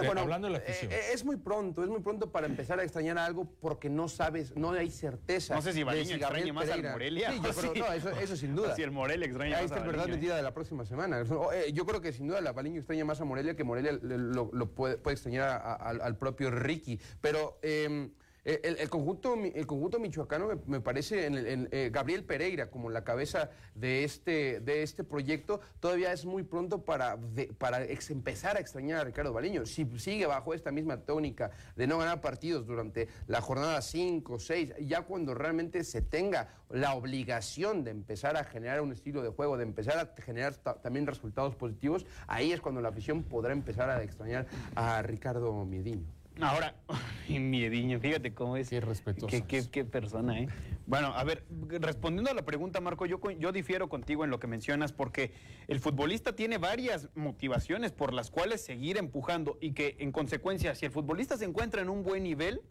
D: Eh, bueno, hablando de la afición. Eh, es muy pronto, es muy pronto para empezar a extrañar algo porque no sabes, no hay certeza.
C: No sé si Baliño extraña más al Morelia.
D: Sí, yo creo, no, eso, eso, sin duda.
C: Si el Morelia extraña
D: Ahí está el verdad metida de la próxima semana. Eh, yo creo que sin duda la Baliño extraña más a Morelia que Morelia lo, puede, puede, extrañar al propio Ricky. Pero... Eh, eh, el, conjunto, el conjunto michoacano me, parece, en, eh, Gabriel Pereira como la cabeza de este, de este proyecto, todavía es muy pronto para, para empezar a extrañar a Ricardo Baliño. Si sigue bajo esta misma tónica de no ganar partidos durante la jornada 5, 6, ya cuando realmente se tenga la obligación de empezar a generar un estilo de juego, de empezar a generar también resultados positivos, ahí es cuando la afición podrá empezar a extrañar a Ricardo Miediño.
C: Ahora, miediño, fíjate cómo es.
A: Qué respetuoso.
C: Qué, qué, persona, ¿eh? Bueno, a ver, respondiendo a la pregunta, Marco, yo, yo difiero contigo en lo que mencionas porque el futbolista tiene varias motivaciones por las cuales seguir empujando y que, en consecuencia, si el futbolista se encuentra en un buen nivel,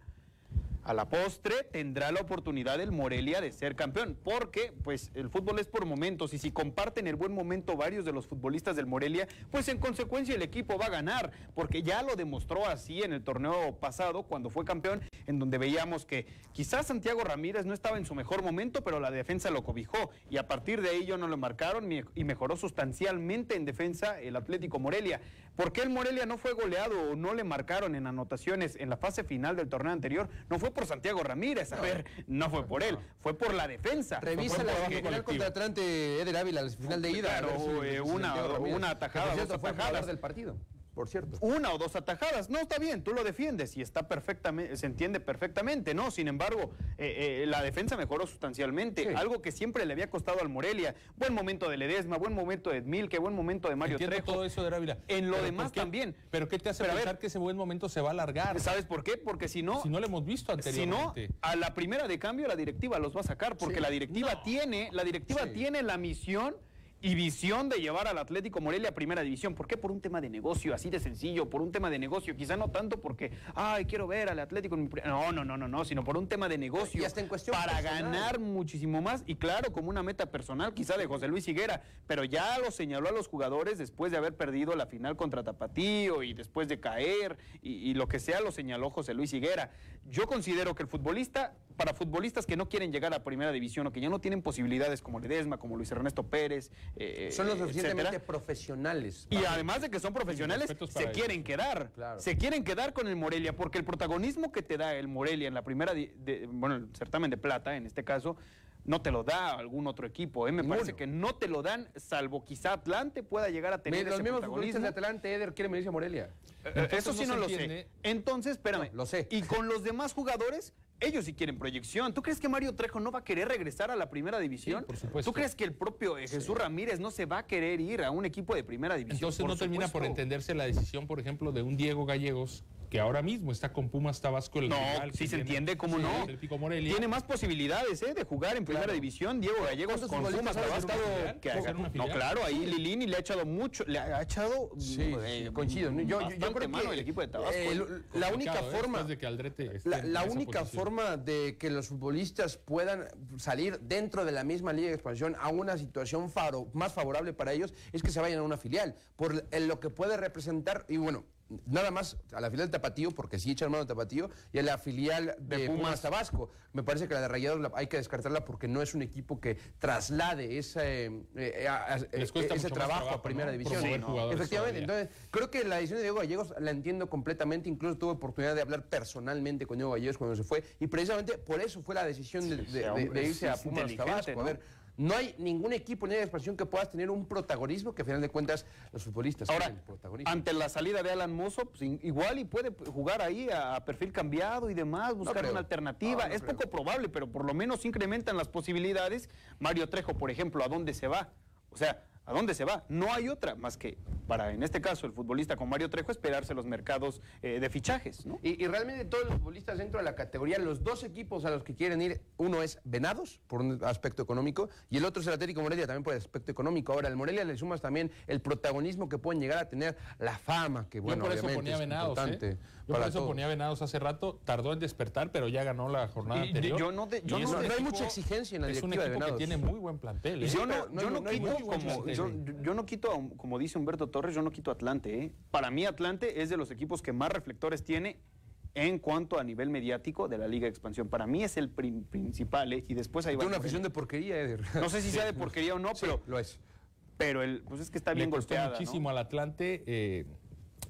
C: a la postre tendrá la oportunidad el Morelia de ser campeón, porque pues el fútbol es por momentos y si comparten el buen momento varios de los futbolistas del Morelia, pues en consecuencia el equipo va a ganar, porque ya lo demostró así en el torneo pasado cuando fue campeón, en donde veíamos que quizás Santiago Ramírez no estaba en su mejor momento, pero la defensa lo cobijó y a partir de ello no lo marcaron y mejoró sustancialmente en defensa el Atlético Morelia. ¿Por qué el Morelia no fue goleado o no le marcaron en anotaciones en la fase final del torneo anterior? No fue por Santiago Ramírez, a ver, no fue por él, fue por la defensa.
D: Revisa la final contra Atlante Eder Ávila, al final de ida.
C: Claro, eh, una, una atajada, dos atajadas.
D: del partido por cierto.
C: Una o dos atajadas. No, está bien, tú lo defiendes y está perfectamente, se entiende perfectamente, ¿no? Sin embargo, eh, eh, la defensa mejoró sustancialmente. Algo que siempre le había costado al Morelia. Buen momento de Ledesma, buen momento de Edmil, qué buen momento de Mario
A: Entiendo todo eso de Ávila.
C: En lo demás también.
A: Pero ¿qué te hace pensar que ese buen momento se va a alargar?
C: ¿Sabes por qué? Porque si no...
A: Si no lo hemos visto anteriormente.
C: Si no, a la primera de cambio la directiva los va a sacar, porque la directiva tiene, la directiva tiene la misión y visión de llevar al Atlético Morelia a primera división. ¿Por qué? Por un tema de negocio, así de sencillo, por un tema de negocio. Quizá no tanto porque, ay, quiero ver al Atlético. En no, no, no, no, no, sino por un tema de negocio.
D: Y hasta en cuestión
C: para ganar muchísimo más. Y claro, como una meta personal, quizá de José Luis Higuera. Pero ya lo señaló a los jugadores después de haber perdido la final contra Tapatío y después de caer y, y lo que sea, lo señaló José Luis Higuera. Yo considero que el futbolista, para futbolistas que no quieren llegar a primera división o que ya no tienen posibilidades como Ledesma, como Luis Ernesto Pérez,
D: eh, son lo suficientemente profesionales.
C: Y además de que son profesionales, se quieren quedar. Se quieren quedar con el Morelia, porque el protagonismo que te da el Morelia en la primera, bueno, el certamen de plata, en este caso, no te lo da algún otro equipo. ¿eh? Me parece que no te lo dan, salvo quizá Atlante pueda llegar a tener.
D: los mismos futbolistas de Atlante, Eder, quieren venirse a Morelia.
C: Eh, eso sí no, lo sé. Entonces, espérame.
D: lo sé.
C: Y con los demás jugadores, ellos sí quieren proyección. ¿Tú crees que Mario Trejo no va a querer regresar a la primera división?
A: por supuesto.
C: ¿Tú crees que el propio Jesús Ramírez no se va a querer ir a un equipo de primera división?
A: Entonces no termina por entenderse la decisión, por ejemplo, de un Diego Gallegos que ahora mismo está con Pumas Tabasco.
C: El no, sí se entiende, ¿cómo no? Tiene más posibilidades ¿eh? de jugar en primera división. Diego Gallegos con Pumas Tabasco. no, claro, ahí Lilini le ha echado mucho, le ha echado.
D: Sí, eh, coincido. Yo, yo, creo que
C: el equipo de Tabasco.
D: Eh, la única ¿eh? forma.
A: De que
D: la, la única forma de que los futbolistas puedan salir dentro de la misma liga de expansión a una situación más favorable para ellos es que se vayan a una filial por lo que puede representar y bueno nada más a la filial de Tapatío, porque sí echan mano de Tapatío, y a la filial de, Pumas. Tabasco. Me parece que la de Rayados hay que descartarla porque no es un equipo que traslade ese, eh, eh, ese trabajo, a primera división. Efectivamente, entonces creo que la decisión de Diego Gallegos la entiendo completamente, incluso tuve oportunidad de hablar personalmente con Diego Gallegos cuando se fue, y precisamente por eso fue la decisión de, irse a Pumas Tabasco. A ver, no hay ningún equipo ni expansión que puedas tener un protagonismo que, al final de cuentas, los futbolistas
C: Ahora, ante la salida de Alan Mozo, pues, igual y puede jugar ahí a perfil cambiado y demás, buscar una alternativa. es poco probable, pero por lo menos incrementan las posibilidades. Mario Trejo, por ejemplo, ¿a dónde se va? O sea, ¿A dónde se va? No hay otra más que para, en este caso, el futbolista con Mario Trejo, esperarse los mercados eh, de fichajes. ¿no?
D: Y, realmente todos los futbolistas dentro de la categoría, los dos equipos a los que quieren ir, uno es Venados, por un aspecto económico, y el otro es el Atlético Morelia, también por el aspecto económico. Ahora, al Morelia le sumas también el protagonismo que pueden llegar a tener, la fama, que bueno,
A: Yo por eso ponía Venados, ¿eh? Yo por eso ponía Venados hace rato, tardó en despertar, pero ya ganó la jornada anterior.
D: Yo no, yo no, hay mucha exigencia en la directiva
A: Es un equipo que tiene muy buen plantel.
C: ¿eh? Yo no, quito, como dice Humberto Torres, yo no quito Atlante. ¿eh? Para mí Atlante es de los equipos que más reflectores tiene en cuanto a nivel mediático de la Liga de Expansión. Para mí es el principal, ¿eh? y después ahí va.
D: Tiene una afición de porquería, Eder.
C: No sé si sea de porquería o no, pero...
D: lo es.
C: Pero el, pues es que está bien
A: Le
C: golpeada.
A: muchísimo al Atlante... Eh,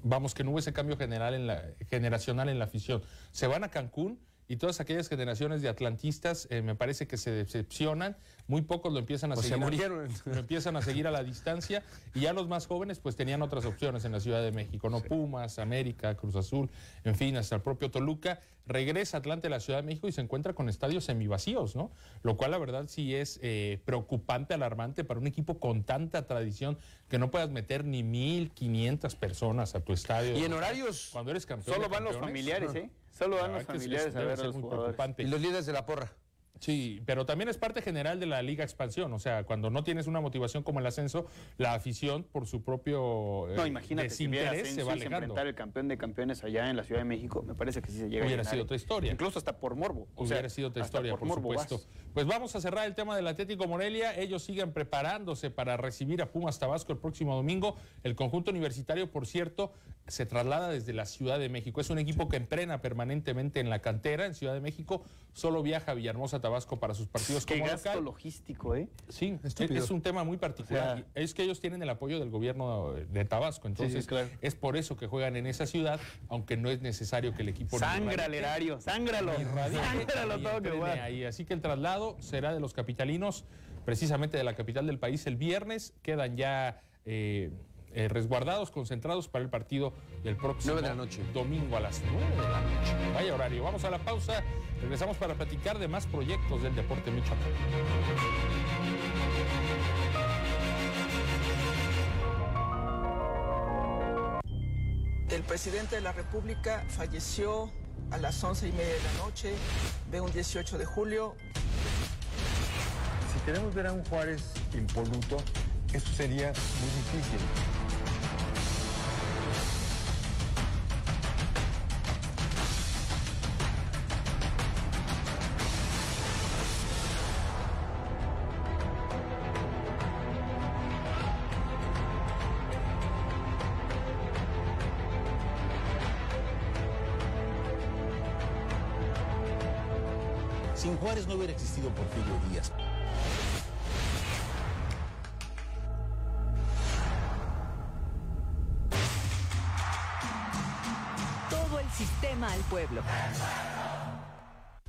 A: vamos, que no hubo ese cambio general en la, generacional en la afición. Se van a Cancún y todas aquellas generaciones de atlantistas eh, me parece que se decepcionan, muy pocos lo empiezan a seguir. lo empiezan a seguir a la distancia y ya los más jóvenes pues tenían otras opciones en la Ciudad de México, no Pumas, América, Cruz Azul, en fin, hasta el propio Toluca. Regresa Atlante a la Ciudad de México y se encuentra con estadios semivacíos, ¿no? Lo cual la verdad sí es eh, preocupante, alarmante para un equipo con tanta tradición que no puedas meter ni 1.500 personas a tu estadio.
D: Y en horarios...
A: Cuando eres campeón.
C: Solo van los familiares, ¿eh? Solo dan los familiares a ver a los jugadores.
D: Y los líderes de la porra.
A: Sí, pero también es parte general de la Liga Expansión. O sea, cuando no tienes una motivación como el ascenso, la afición, por su propio
C: no, imagínate, si
A: se va alejando.
C: enfrentar el campeón de campeones allá en la Ciudad de México, me parece que sí se llega
A: Hubiera
C: a
A: sido otra historia.
C: Incluso hasta por morbo.
A: Hubiera sido otra historia, por, supuesto. Pues vamos a cerrar el tema del Atlético Morelia. Ellos siguen preparándose para recibir a Pumas Tabasco el próximo domingo. El conjunto universitario, por cierto, se traslada desde la Ciudad de México. Es un equipo que entrena permanentemente en la cantera en Ciudad de México. Solo viaja a Villahermosa, Tabasco para sus partidos
C: Qué gasto logístico, ¿eh?
A: Sí, es un tema muy particular. es que ellos tienen el apoyo del gobierno de Tabasco. Entonces, es por eso que juegan en esa ciudad, aunque no es necesario que el equipo...
C: Sangra al erario, sángralo. Sángralo todo que
A: ahí. Así que el traslado será de los capitalinos, precisamente de la capital del país, el viernes. Quedan ya... Eh, eh, resguardados, concentrados para el partido del próximo
D: de la noche.
A: domingo a las 9 de la noche. Vaya horario. Vamos a la pausa. Regresamos para platicar de más proyectos del deporte Michoacán.
M: El presidente de la República falleció a las once y media de la noche de un 18 de julio.
N: Si queremos ver a un Juárez impoluto, eso sería muy difícil.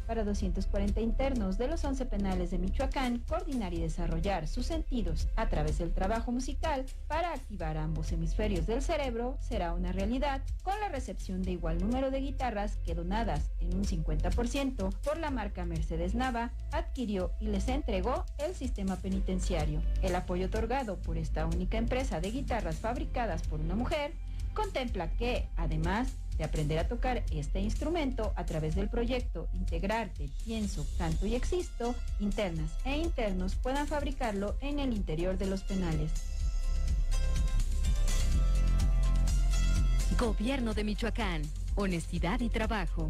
O: Para 240 internos de los 11 penales de Michoacán, coordinar y desarrollar sus sentidos a través del trabajo musical para activar ambos hemisferios del cerebro será una realidad con la recepción de igual número de guitarras que donadas en un 50% por la marca Mercedes Nava adquirió y les entregó el sistema penitenciario. El apoyo otorgado por esta única empresa de guitarras fabricadas por una mujer contempla que, además, de aprender a tocar este instrumento a través del proyecto Integrarte, Pienso, Canto y Existo, internas e internos puedan fabricarlo en el interior de los penales.
G: Gobierno de Michoacán. Honestidad y trabajo.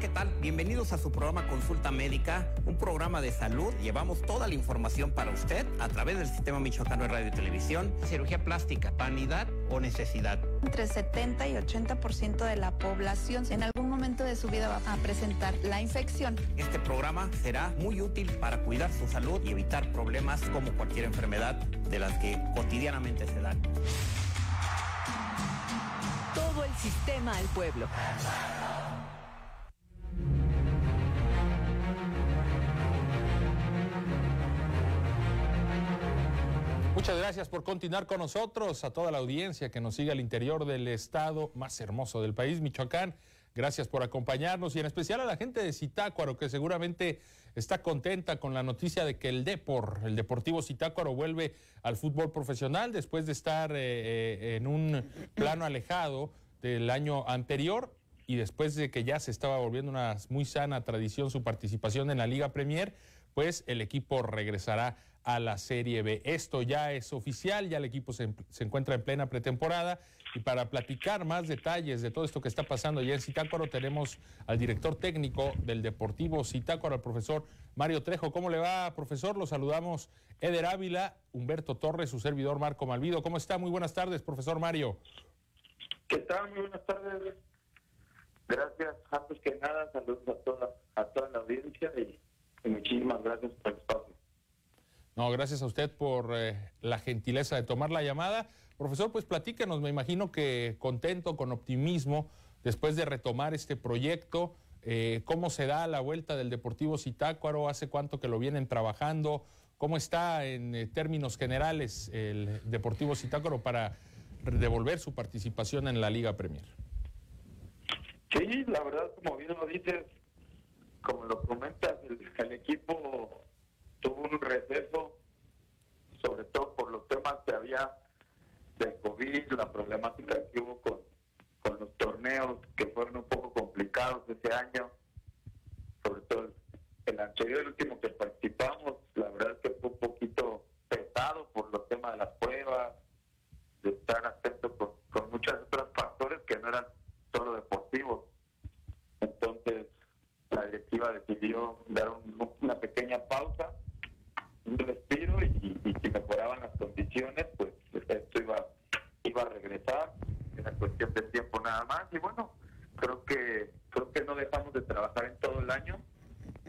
P: ¿Qué tal? Bienvenidos a su programa Consulta Médica, un programa de salud. Llevamos toda la información para usted a través del Sistema Michoacano de Radio y Televisión. Cirugía plástica, vanidad o necesidad.
Q: Entre 70 y 80% de la población en algún momento de su vida va a presentar la infección.
P: Este programa será muy útil para cuidar su salud y evitar problemas como cualquier enfermedad de las que cotidianamente se dan.
G: Todo el sistema al pueblo.
A: Muchas gracias por continuar con nosotros, a toda la audiencia que nos sigue al interior del estado más hermoso del país, Michoacán. Gracias por acompañarnos y en especial a la gente de Zitácuaro que seguramente está contenta con la noticia de que el Depor, el Deportivo Zitácuaro, vuelve al fútbol profesional después de estar eh, eh, en un plano alejado del año anterior y después de que ya se estaba volviendo una muy sana tradición su participación en la Liga Premier, pues el equipo regresará a la Serie B. Esto ya es oficial, ya el equipo se, encuentra en plena pretemporada y para platicar más detalles de todo esto que está pasando allá en Citácuaro tenemos al director técnico del Deportivo Citácuaro, al profesor Mario Trejo. ¿Cómo le va, profesor? Lo saludamos Eder Ávila, Humberto Torres, su servidor Marco Malvido. ¿Cómo está? Muy buenas tardes, profesor Mario.
R: ¿Qué tal? Muy buenas tardes. Gracias, antes que nada, saludos a toda, a toda la audiencia y, y muchísimas gracias por el espacio.
A: No, gracias a usted por eh, la gentileza de tomar la llamada. Profesor, pues platíquenos, me imagino que contento, con optimismo, después de retomar este proyecto Eh, ¿Cómo se da la vuelta del Deportivo Zitácuaro? ¿Hace cuánto que lo vienen trabajando? ¿Cómo está en eh, términos generales el Deportivo Zitácuaro para devolver su participación en la Liga Premier?
R: Sí, la verdad, como bien lo dices, como lo comentas, el, equipo tuvo un receso, sobre todo por los temas que había del COVID, la problemática que hubo con, con los torneos que fueron un poco complicados ese año, sobre todo el anterior, último que participamos, la verdad es que fue un poquito pesado por los temas de las pruebas, de estar atento con, con muchos otros factores que no eran solo deportivos. Entonces, la directiva decidió dar una pequeña pausa, un respiro y, y, si mejoraban las condiciones, pues esto iba, iba a regresar. Era cuestión de tiempo nada más. Y bueno, creo que creo que no dejamos de trabajar en todo el año.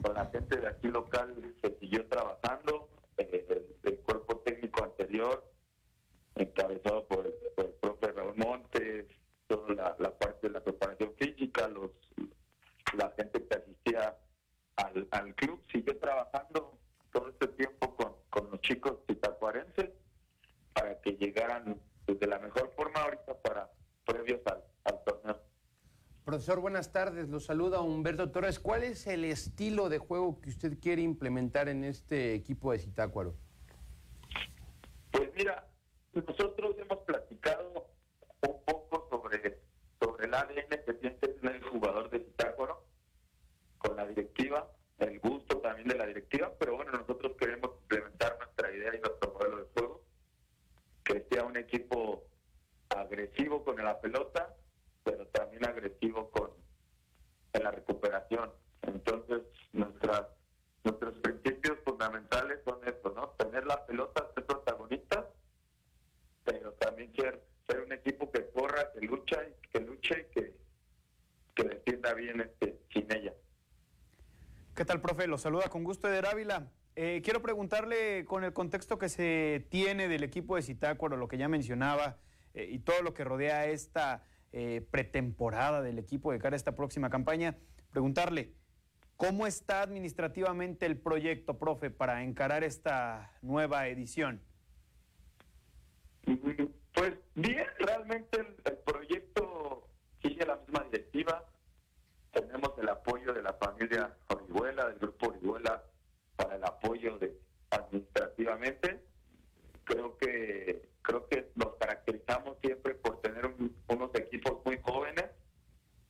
R: Con la gente de aquí local se siguió trabajando. Eh, el, cuerpo técnico anterior, encabezado por el, por el profe Raúl Montes, toda la, parte de la preparación física, los la gente que asistía al, al club, sigue trabajando todo este tiempo con, con los chicos titacuarenses para que llegaran de la mejor forma ahorita para previos al, al torneo.
D: Profesor, buenas tardes. Lo saluda Humberto Torres. ¿Cuál es el estilo de juego que usted quiere implementar en este equipo de Zitácuaro?
R: Pues mira, nosotros hemos platicado un poco sobre, sobre el ADN que tiene el jugador de Zitácuaro con la directiva, el gusto también de la directiva, pero bueno, nosotros queremos implementar nuestra idea y nuestro modelo de juego, que sea un equipo agresivo con la pelota, pero también agresivo con en la recuperación. Entonces, nuestras, nuestros principios fundamentales son estos, ¿no? Tener la pelota, ser protagonistas, pero también ser, ser un equipo que corra, que lucha, que luche y que, que defienda bien este, sin ella.
C: ¿Qué tal, profe? Lo saluda con gusto Eder Ávila. Eh, quiero preguntarle con el contexto que se tiene del equipo de Zitácuaro, lo que ya mencionaba, eh, y todo lo que rodea esta eh, pretemporada del equipo de cara a esta próxima campaña, preguntarle, ¿cómo está administrativamente el proyecto, profe, para encarar esta nueva edición?
R: Pues bien, realmente el, el proyecto sigue la misma directiva. Tenemos el apoyo de la familia Orihuela, del grupo Orihuela, para el apoyo de administrativamente. Creo que creo que nos caracterizamos siempre por tener un, unos equipos muy jóvenes,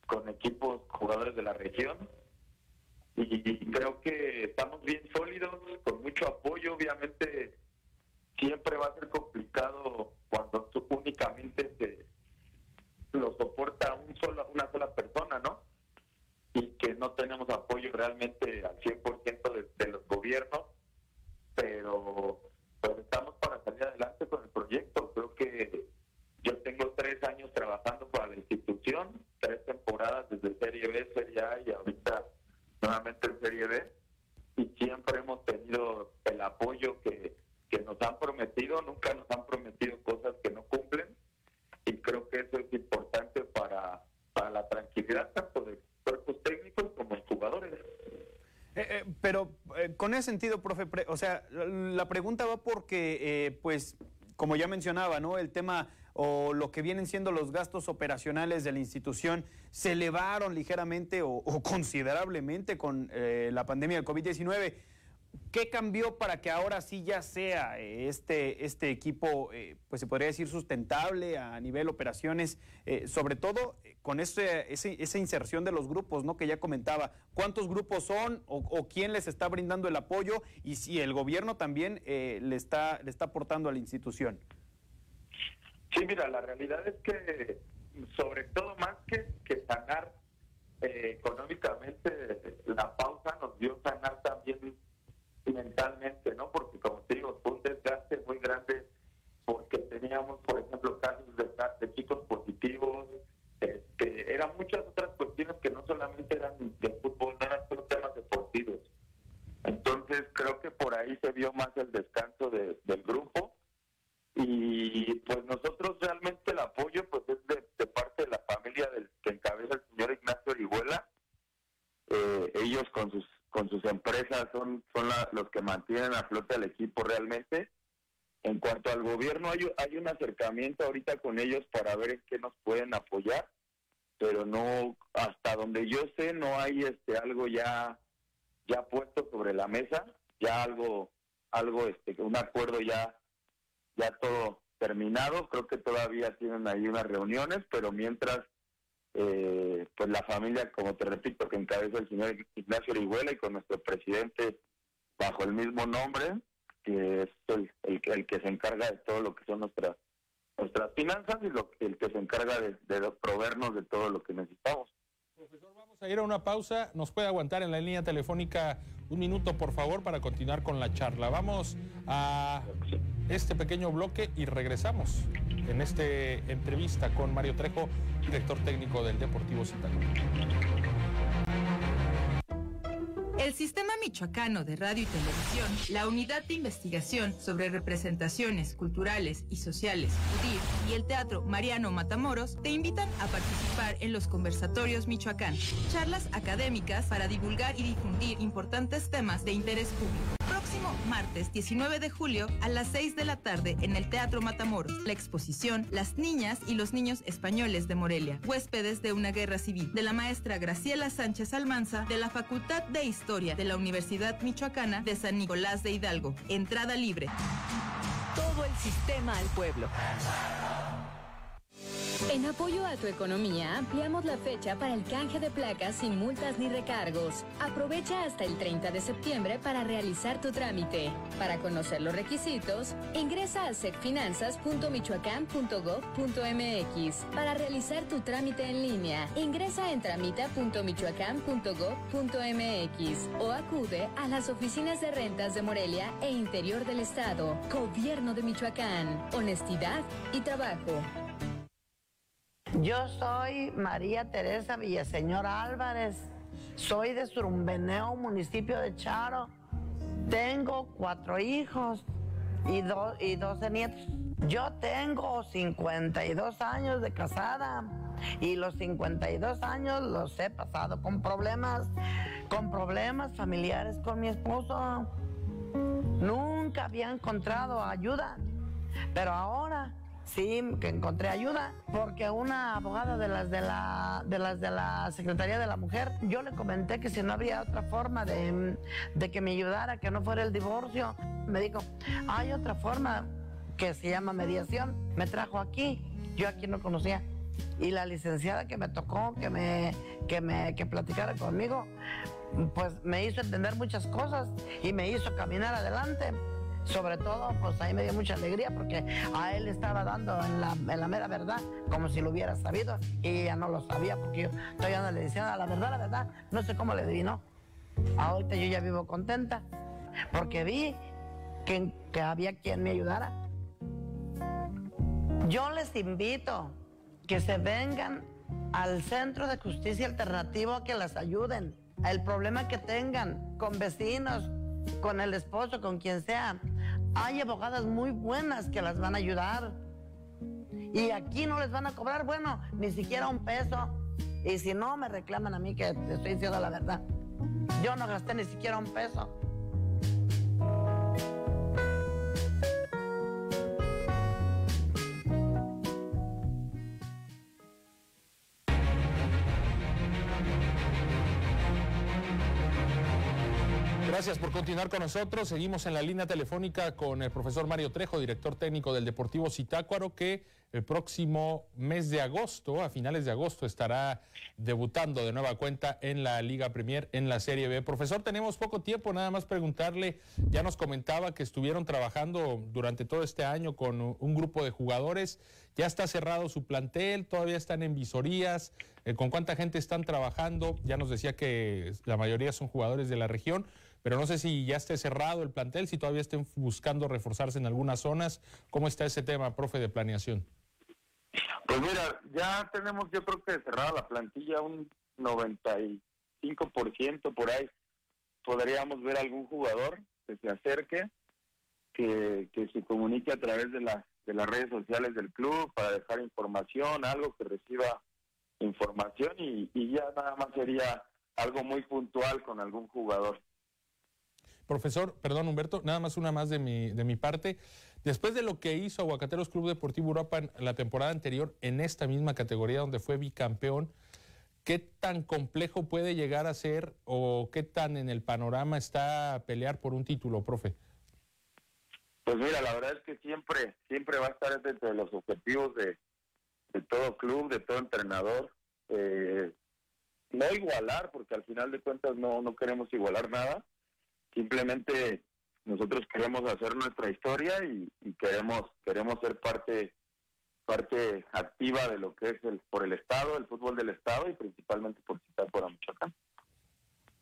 R: con equipos jugadores de la región. Y, y creo que estamos bien sólidos, con mucho apoyo. Obviamente, siempre va a ser complicado cuando tú únicamente se lo soporta un solo, una sola persona, ¿no? Y que no tenemos apoyo realmente al 100% de, de los gobiernos, pero pues estamos para salir adelante con el proyecto. Creo que yo tengo tres años trabajando para la institución, tres temporadas desde Serie B, Serie A y ahorita nuevamente en Serie B, y siempre hemos tenido el apoyo que, que nos han prometido, nunca nos han prometido cosas que no cumplen, y creo que eso es importante para, para la tranquilidad tanto de cuerpos técnicos como de jugadores.
C: Eh, eh, pero eh, con ese sentido, profe, pre- o sea, la, pregunta va porque, pues, como ya mencionaba, ¿no? El tema o lo que vienen siendo los gastos operacionales de la institución se elevaron ligeramente o, o considerablemente con la pandemia del COVID-19. ¿Qué cambió para que ahora sí ya sea eh, este, este equipo, eh, pues se podría decir, sustentable a nivel operaciones, eh, sobre todo eh, con ese, ese- esa inserción de los grupos, ¿no? Que ya comentaba, ¿cuántos grupos son o, quién les está brindando el apoyo y si el gobierno también eh, le, está, le está aportando a la institución?
R: Sí, mira, la realidad es que, sobre todo más que, que sanar económicamente, la pausa nos dio sanar también mentalmente, ¿no? Porque, como te digo, fue un desgaste muy grande porque teníamos, por ejemplo, casos de, chicos positivos, este, eran muchas otras cuestiones que no solamente eran de fútbol, no eran solo temas deportivos. Entonces, creo que por ahí se vio más el descanso de- del grupo y pues nosotros realmente el apoyo pues es de, parte de la familia del que encabeza el señor Ignacio Orihuela
S: ahorita son, son los que mantienen a flote al equipo realmente. En cuanto al gobierno, hay, hay un acercamiento ahorita con ellos para ver en qué nos pueden apoyar, pero no, hasta donde yo sé, no hay este algo ya, ya puesto sobre la mesa, ya algo, algo, este, un acuerdo ya, ya todo terminado. Creo que todavía tienen ahí unas reuniones, pero mientras eh, pues la familia, como te repito, que encabeza el señor Ignacio Orihuela y con nuestro presidente bajo el mismo nombre, que es el, el, que se encarga de todo lo que son nuestras nuestras finanzas y lo, el que se encarga de proveernos de todo lo que necesitamos.
A: Profesor, vamos a ir a una pausa. ¿Nos puede aguantar en la línea telefónica un minuto, por favor, para continuar con la charla? Vamos a este pequeño bloque y regresamos en esta entrevista con Mario Trejo, director técnico del Deportivo Citano.
T: El Sistema Michoacano de Radio y Televisión, la Unidad de Investigación sobre Representaciones Culturales y Sociales, UDIR, y el Teatro Mariano Matamoros te invitan a participar en los conversatorios Michoacán, charlas académicas para divulgar y difundir importantes temas de interés público. Próximo martes 19 de julio a las 6 de la tarde en el Teatro Matamoros, la exposición Las niñas y los niños españoles de Morelia, huéspedes de una guerra civil, de la maestra Graciela Sánchez Almanza de la Facultad de Historia de la Universidad Michoacana de San Nicolás de Hidalgo. Entrada libre.
G: Todo el sistema al pueblo. En apoyo a tu economía, ampliamos la fecha para el canje de placas sin multas ni recargos. Aprovecha hasta el 30 de septiembre para realizar tu trámite. Para conocer los requisitos, ingresa a secfinanzas.michoacán.gov.mx. Para realizar tu trámite en línea, ingresa en tramita.michoacán.gov.mx o acude a las oficinas de rentas de Morelia e interior del estado. Gobierno de Michoacán. Honestidad y trabajo.
U: Yo soy María Teresa Villaseñor Álvarez. Soy de Surumbeneo, municipio de Charo. Tengo cuatro hijos y, dos y 12 nietos. Yo tengo 52 años de casada y los 52 años los he pasado con problemas, con problemas familiares con mi esposo. Nunca había encontrado ayuda, pero ahora Sí, que encontré ayuda, porque una abogada de las de la, de las de la Secretaría de la Mujer, yo le comenté que si no había otra forma de, de que me ayudara, que no fuera el divorcio, me dijo, hay otra forma que se llama mediación. Me trajo aquí, yo aquí no conocía. Y la licenciada que me tocó, que me, que me que platicara conmigo, pues me hizo entender muchas cosas y me hizo caminar adelante sobre todo, pues ahí me dio mucha alegría porque a él estaba dando en la, mera verdad, como si lo hubiera sabido, y ella no lo sabía porque yo todavía no le decía la verdad, la verdad, no sé cómo le adivinó. Ahorita yo ya vivo contenta porque vi que, que había quien me ayudara. Yo les invito que se vengan al Centro de Justicia Alternativo a que las ayuden. El problema que tengan con vecinos, con el esposo, con quien sea. Hay abogadas muy buenas que las van a ayudar. Y aquí no les van a cobrar, bueno, ni siquiera un peso. Y si no, me reclaman a mí que te estoy diciendo la verdad. Yo no gasté ni siquiera un peso.
A: Gracias por continuar con nosotros. Seguimos en la línea telefónica con el profesor Mario Trejo, director técnico del Deportivo Citácuaro, que el próximo mes de agosto, a finales de agosto, estará debutando de nueva cuenta en la Liga Premier, en la Serie B. Profesor, tenemos poco tiempo, nada más preguntarle, ya nos comentaba que estuvieron trabajando durante todo este año con un grupo de jugadores, ya está cerrado su plantel, todavía están en visorías, eh, con cuánta gente están trabajando, ya nos decía que la mayoría son jugadores de la región pero no sé si ya esté cerrado el plantel, si todavía estén buscando reforzarse en algunas zonas. ¿Cómo está ese tema, profe, de planeación?
S: Pues mira, ya tenemos yo creo que cerrada la plantilla un 95% por ahí. Podríamos ver algún jugador que se acerque, que, que se comunique a través de, la, de las redes sociales del club para dejar información, algo que reciba información y, y ya nada más sería algo muy puntual con algún jugador.
A: Profesor, perdón Humberto, nada más una más de mi, de mi parte. Después de lo que hizo Aguacateros Club Deportivo Europa en la temporada anterior en esta misma categoría donde fue bicampeón, ¿qué tan complejo puede llegar a ser o qué tan en el panorama está pelear por un título, profe?
S: Pues mira, la verdad es que siempre, siempre va a estar dentro de los objetivos de, todo club, de todo entrenador. Eh, no igualar, porque al final de cuentas no, no queremos igualar nada. Simplemente nosotros queremos hacer nuestra historia y, queremos queremos ser parte parte activa de lo que es el por el estado, el fútbol del estado y principalmente por por Michoacán.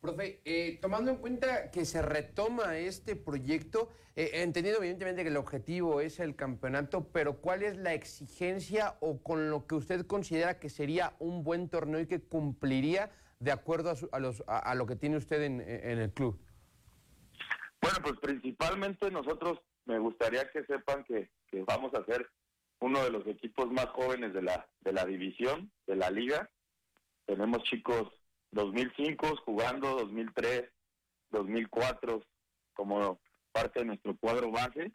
D: Profe, eh, tomando en cuenta que se retoma este proyecto, eh, entendiendo evidentemente que el objetivo es el campeonato, pero ¿cuál es la exigencia o con lo que usted considera que sería un buen torneo y que cumpliría de acuerdo a, los, a, lo que tiene usted en, el club?
S: Bueno, pues principalmente nosotros me gustaría que sepan que, vamos a ser uno de los equipos más jóvenes de la, de la división, de la liga. Tenemos chicos 2005 jugando, 2003, 2004 como parte de nuestro cuadro base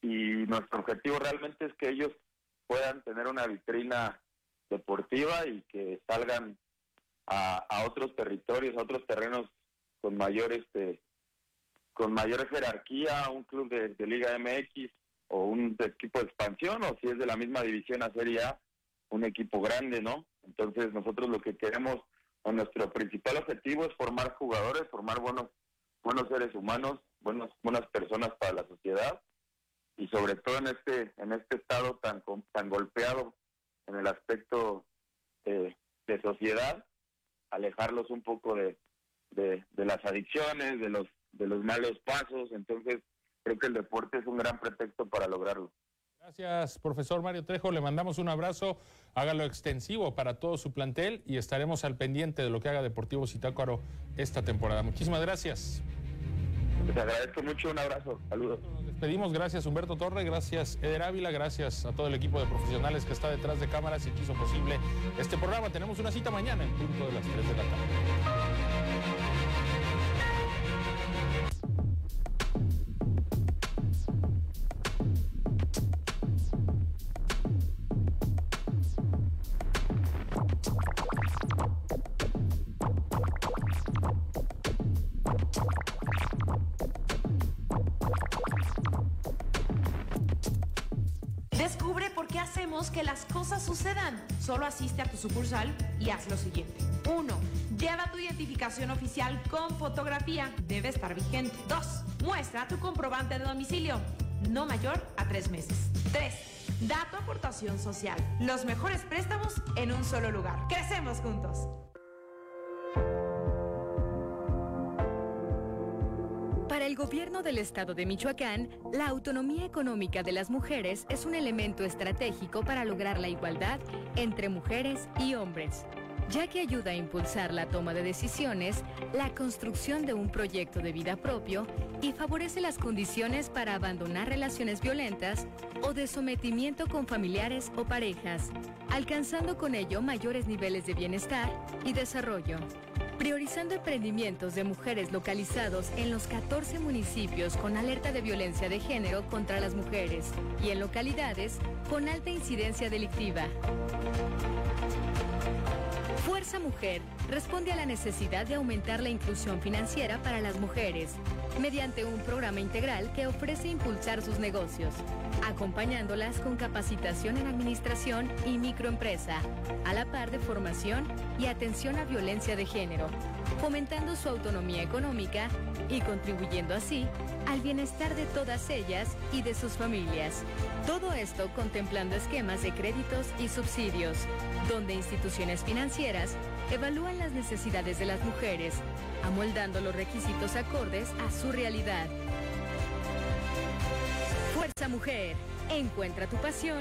S: y nuestro objetivo realmente es que ellos puedan tener una vitrina deportiva y que salgan a, otros territorios, a otros terrenos con mayor este con mayor jerarquía, un club de, Liga MX o un equipo de expansión o si es de la misma división a Serie un equipo grande, ¿no? Entonces nosotros lo que queremos nuestro principal objetivo es formar jugadores, formar buenos, buenos seres humanos, buenos, buenas personas para la sociedad y sobre todo en este, en este estado tan, tan golpeado en el aspecto de, sociedad, alejarlos un poco de, de las adicciones, de los, de los malos pasos. Entonces, creo que el deporte es un gran pretexto para lograrlo.
A: Gracias, profesor Mario Trejo. Le mandamos un abrazo. Hágalo extensivo para todo su plantel y estaremos al pendiente de lo que haga Deportivo Zitácuaro esta temporada. Muchísimas gracias.
S: Les agradezco mucho. Un abrazo. Saludos.
A: Nos despedimos. Gracias, Humberto Torre. Gracias, Eder Ávila. Gracias a todo el equipo de profesionales que está detrás de cámaras y que hizo posible este programa. Tenemos una cita mañana en punto de las 3 de la tarde.
V: Que las cosas sucedan. Solo asiste a tu sucursal y haz lo siguiente. 1. Lleva tu identificación oficial con fotografía. Debe estar vigente. 2. Muestra tu comprobante de domicilio. No mayor a tres meses. 3. Da tu aportación social. Los mejores préstamos en un solo lugar. Crecemos juntos.
G: Gobierno del estado de Michoacán, la autonomía económica de las mujeres es un elemento estratégico para lograr la igualdad entre mujeres y hombres, ya que ayuda a impulsar la toma de decisiones, la construcción de un proyecto de vida propio y favorece las condiciones para abandonar relaciones violentas o de sometimiento con familiares o parejas, alcanzando con ello mayores niveles de bienestar y desarrollo priorizando emprendimientos de mujeres localizados en los 14 municipios con alerta de violencia de género contra las mujeres y en localidades con alta incidencia delictiva. Fuerza Mujer responde a la necesidad de aumentar la inclusión financiera para las mujeres mediante un programa integral que ofrece impulsar sus negocios, acompañándolas con capacitación en administración y microempresa, a la par de formación y atención a violencia de género, fomentando su autonomía económica y contribuyendo así al bienestar de todas ellas y de sus familias. Todo esto contemplando esquemas de créditos y subsidios, donde instituciones financieras evalúan las necesidades de las mujeres, amoldando los requisitos acordes a su realidad. Fuerza Mujer, encuentra tu pasión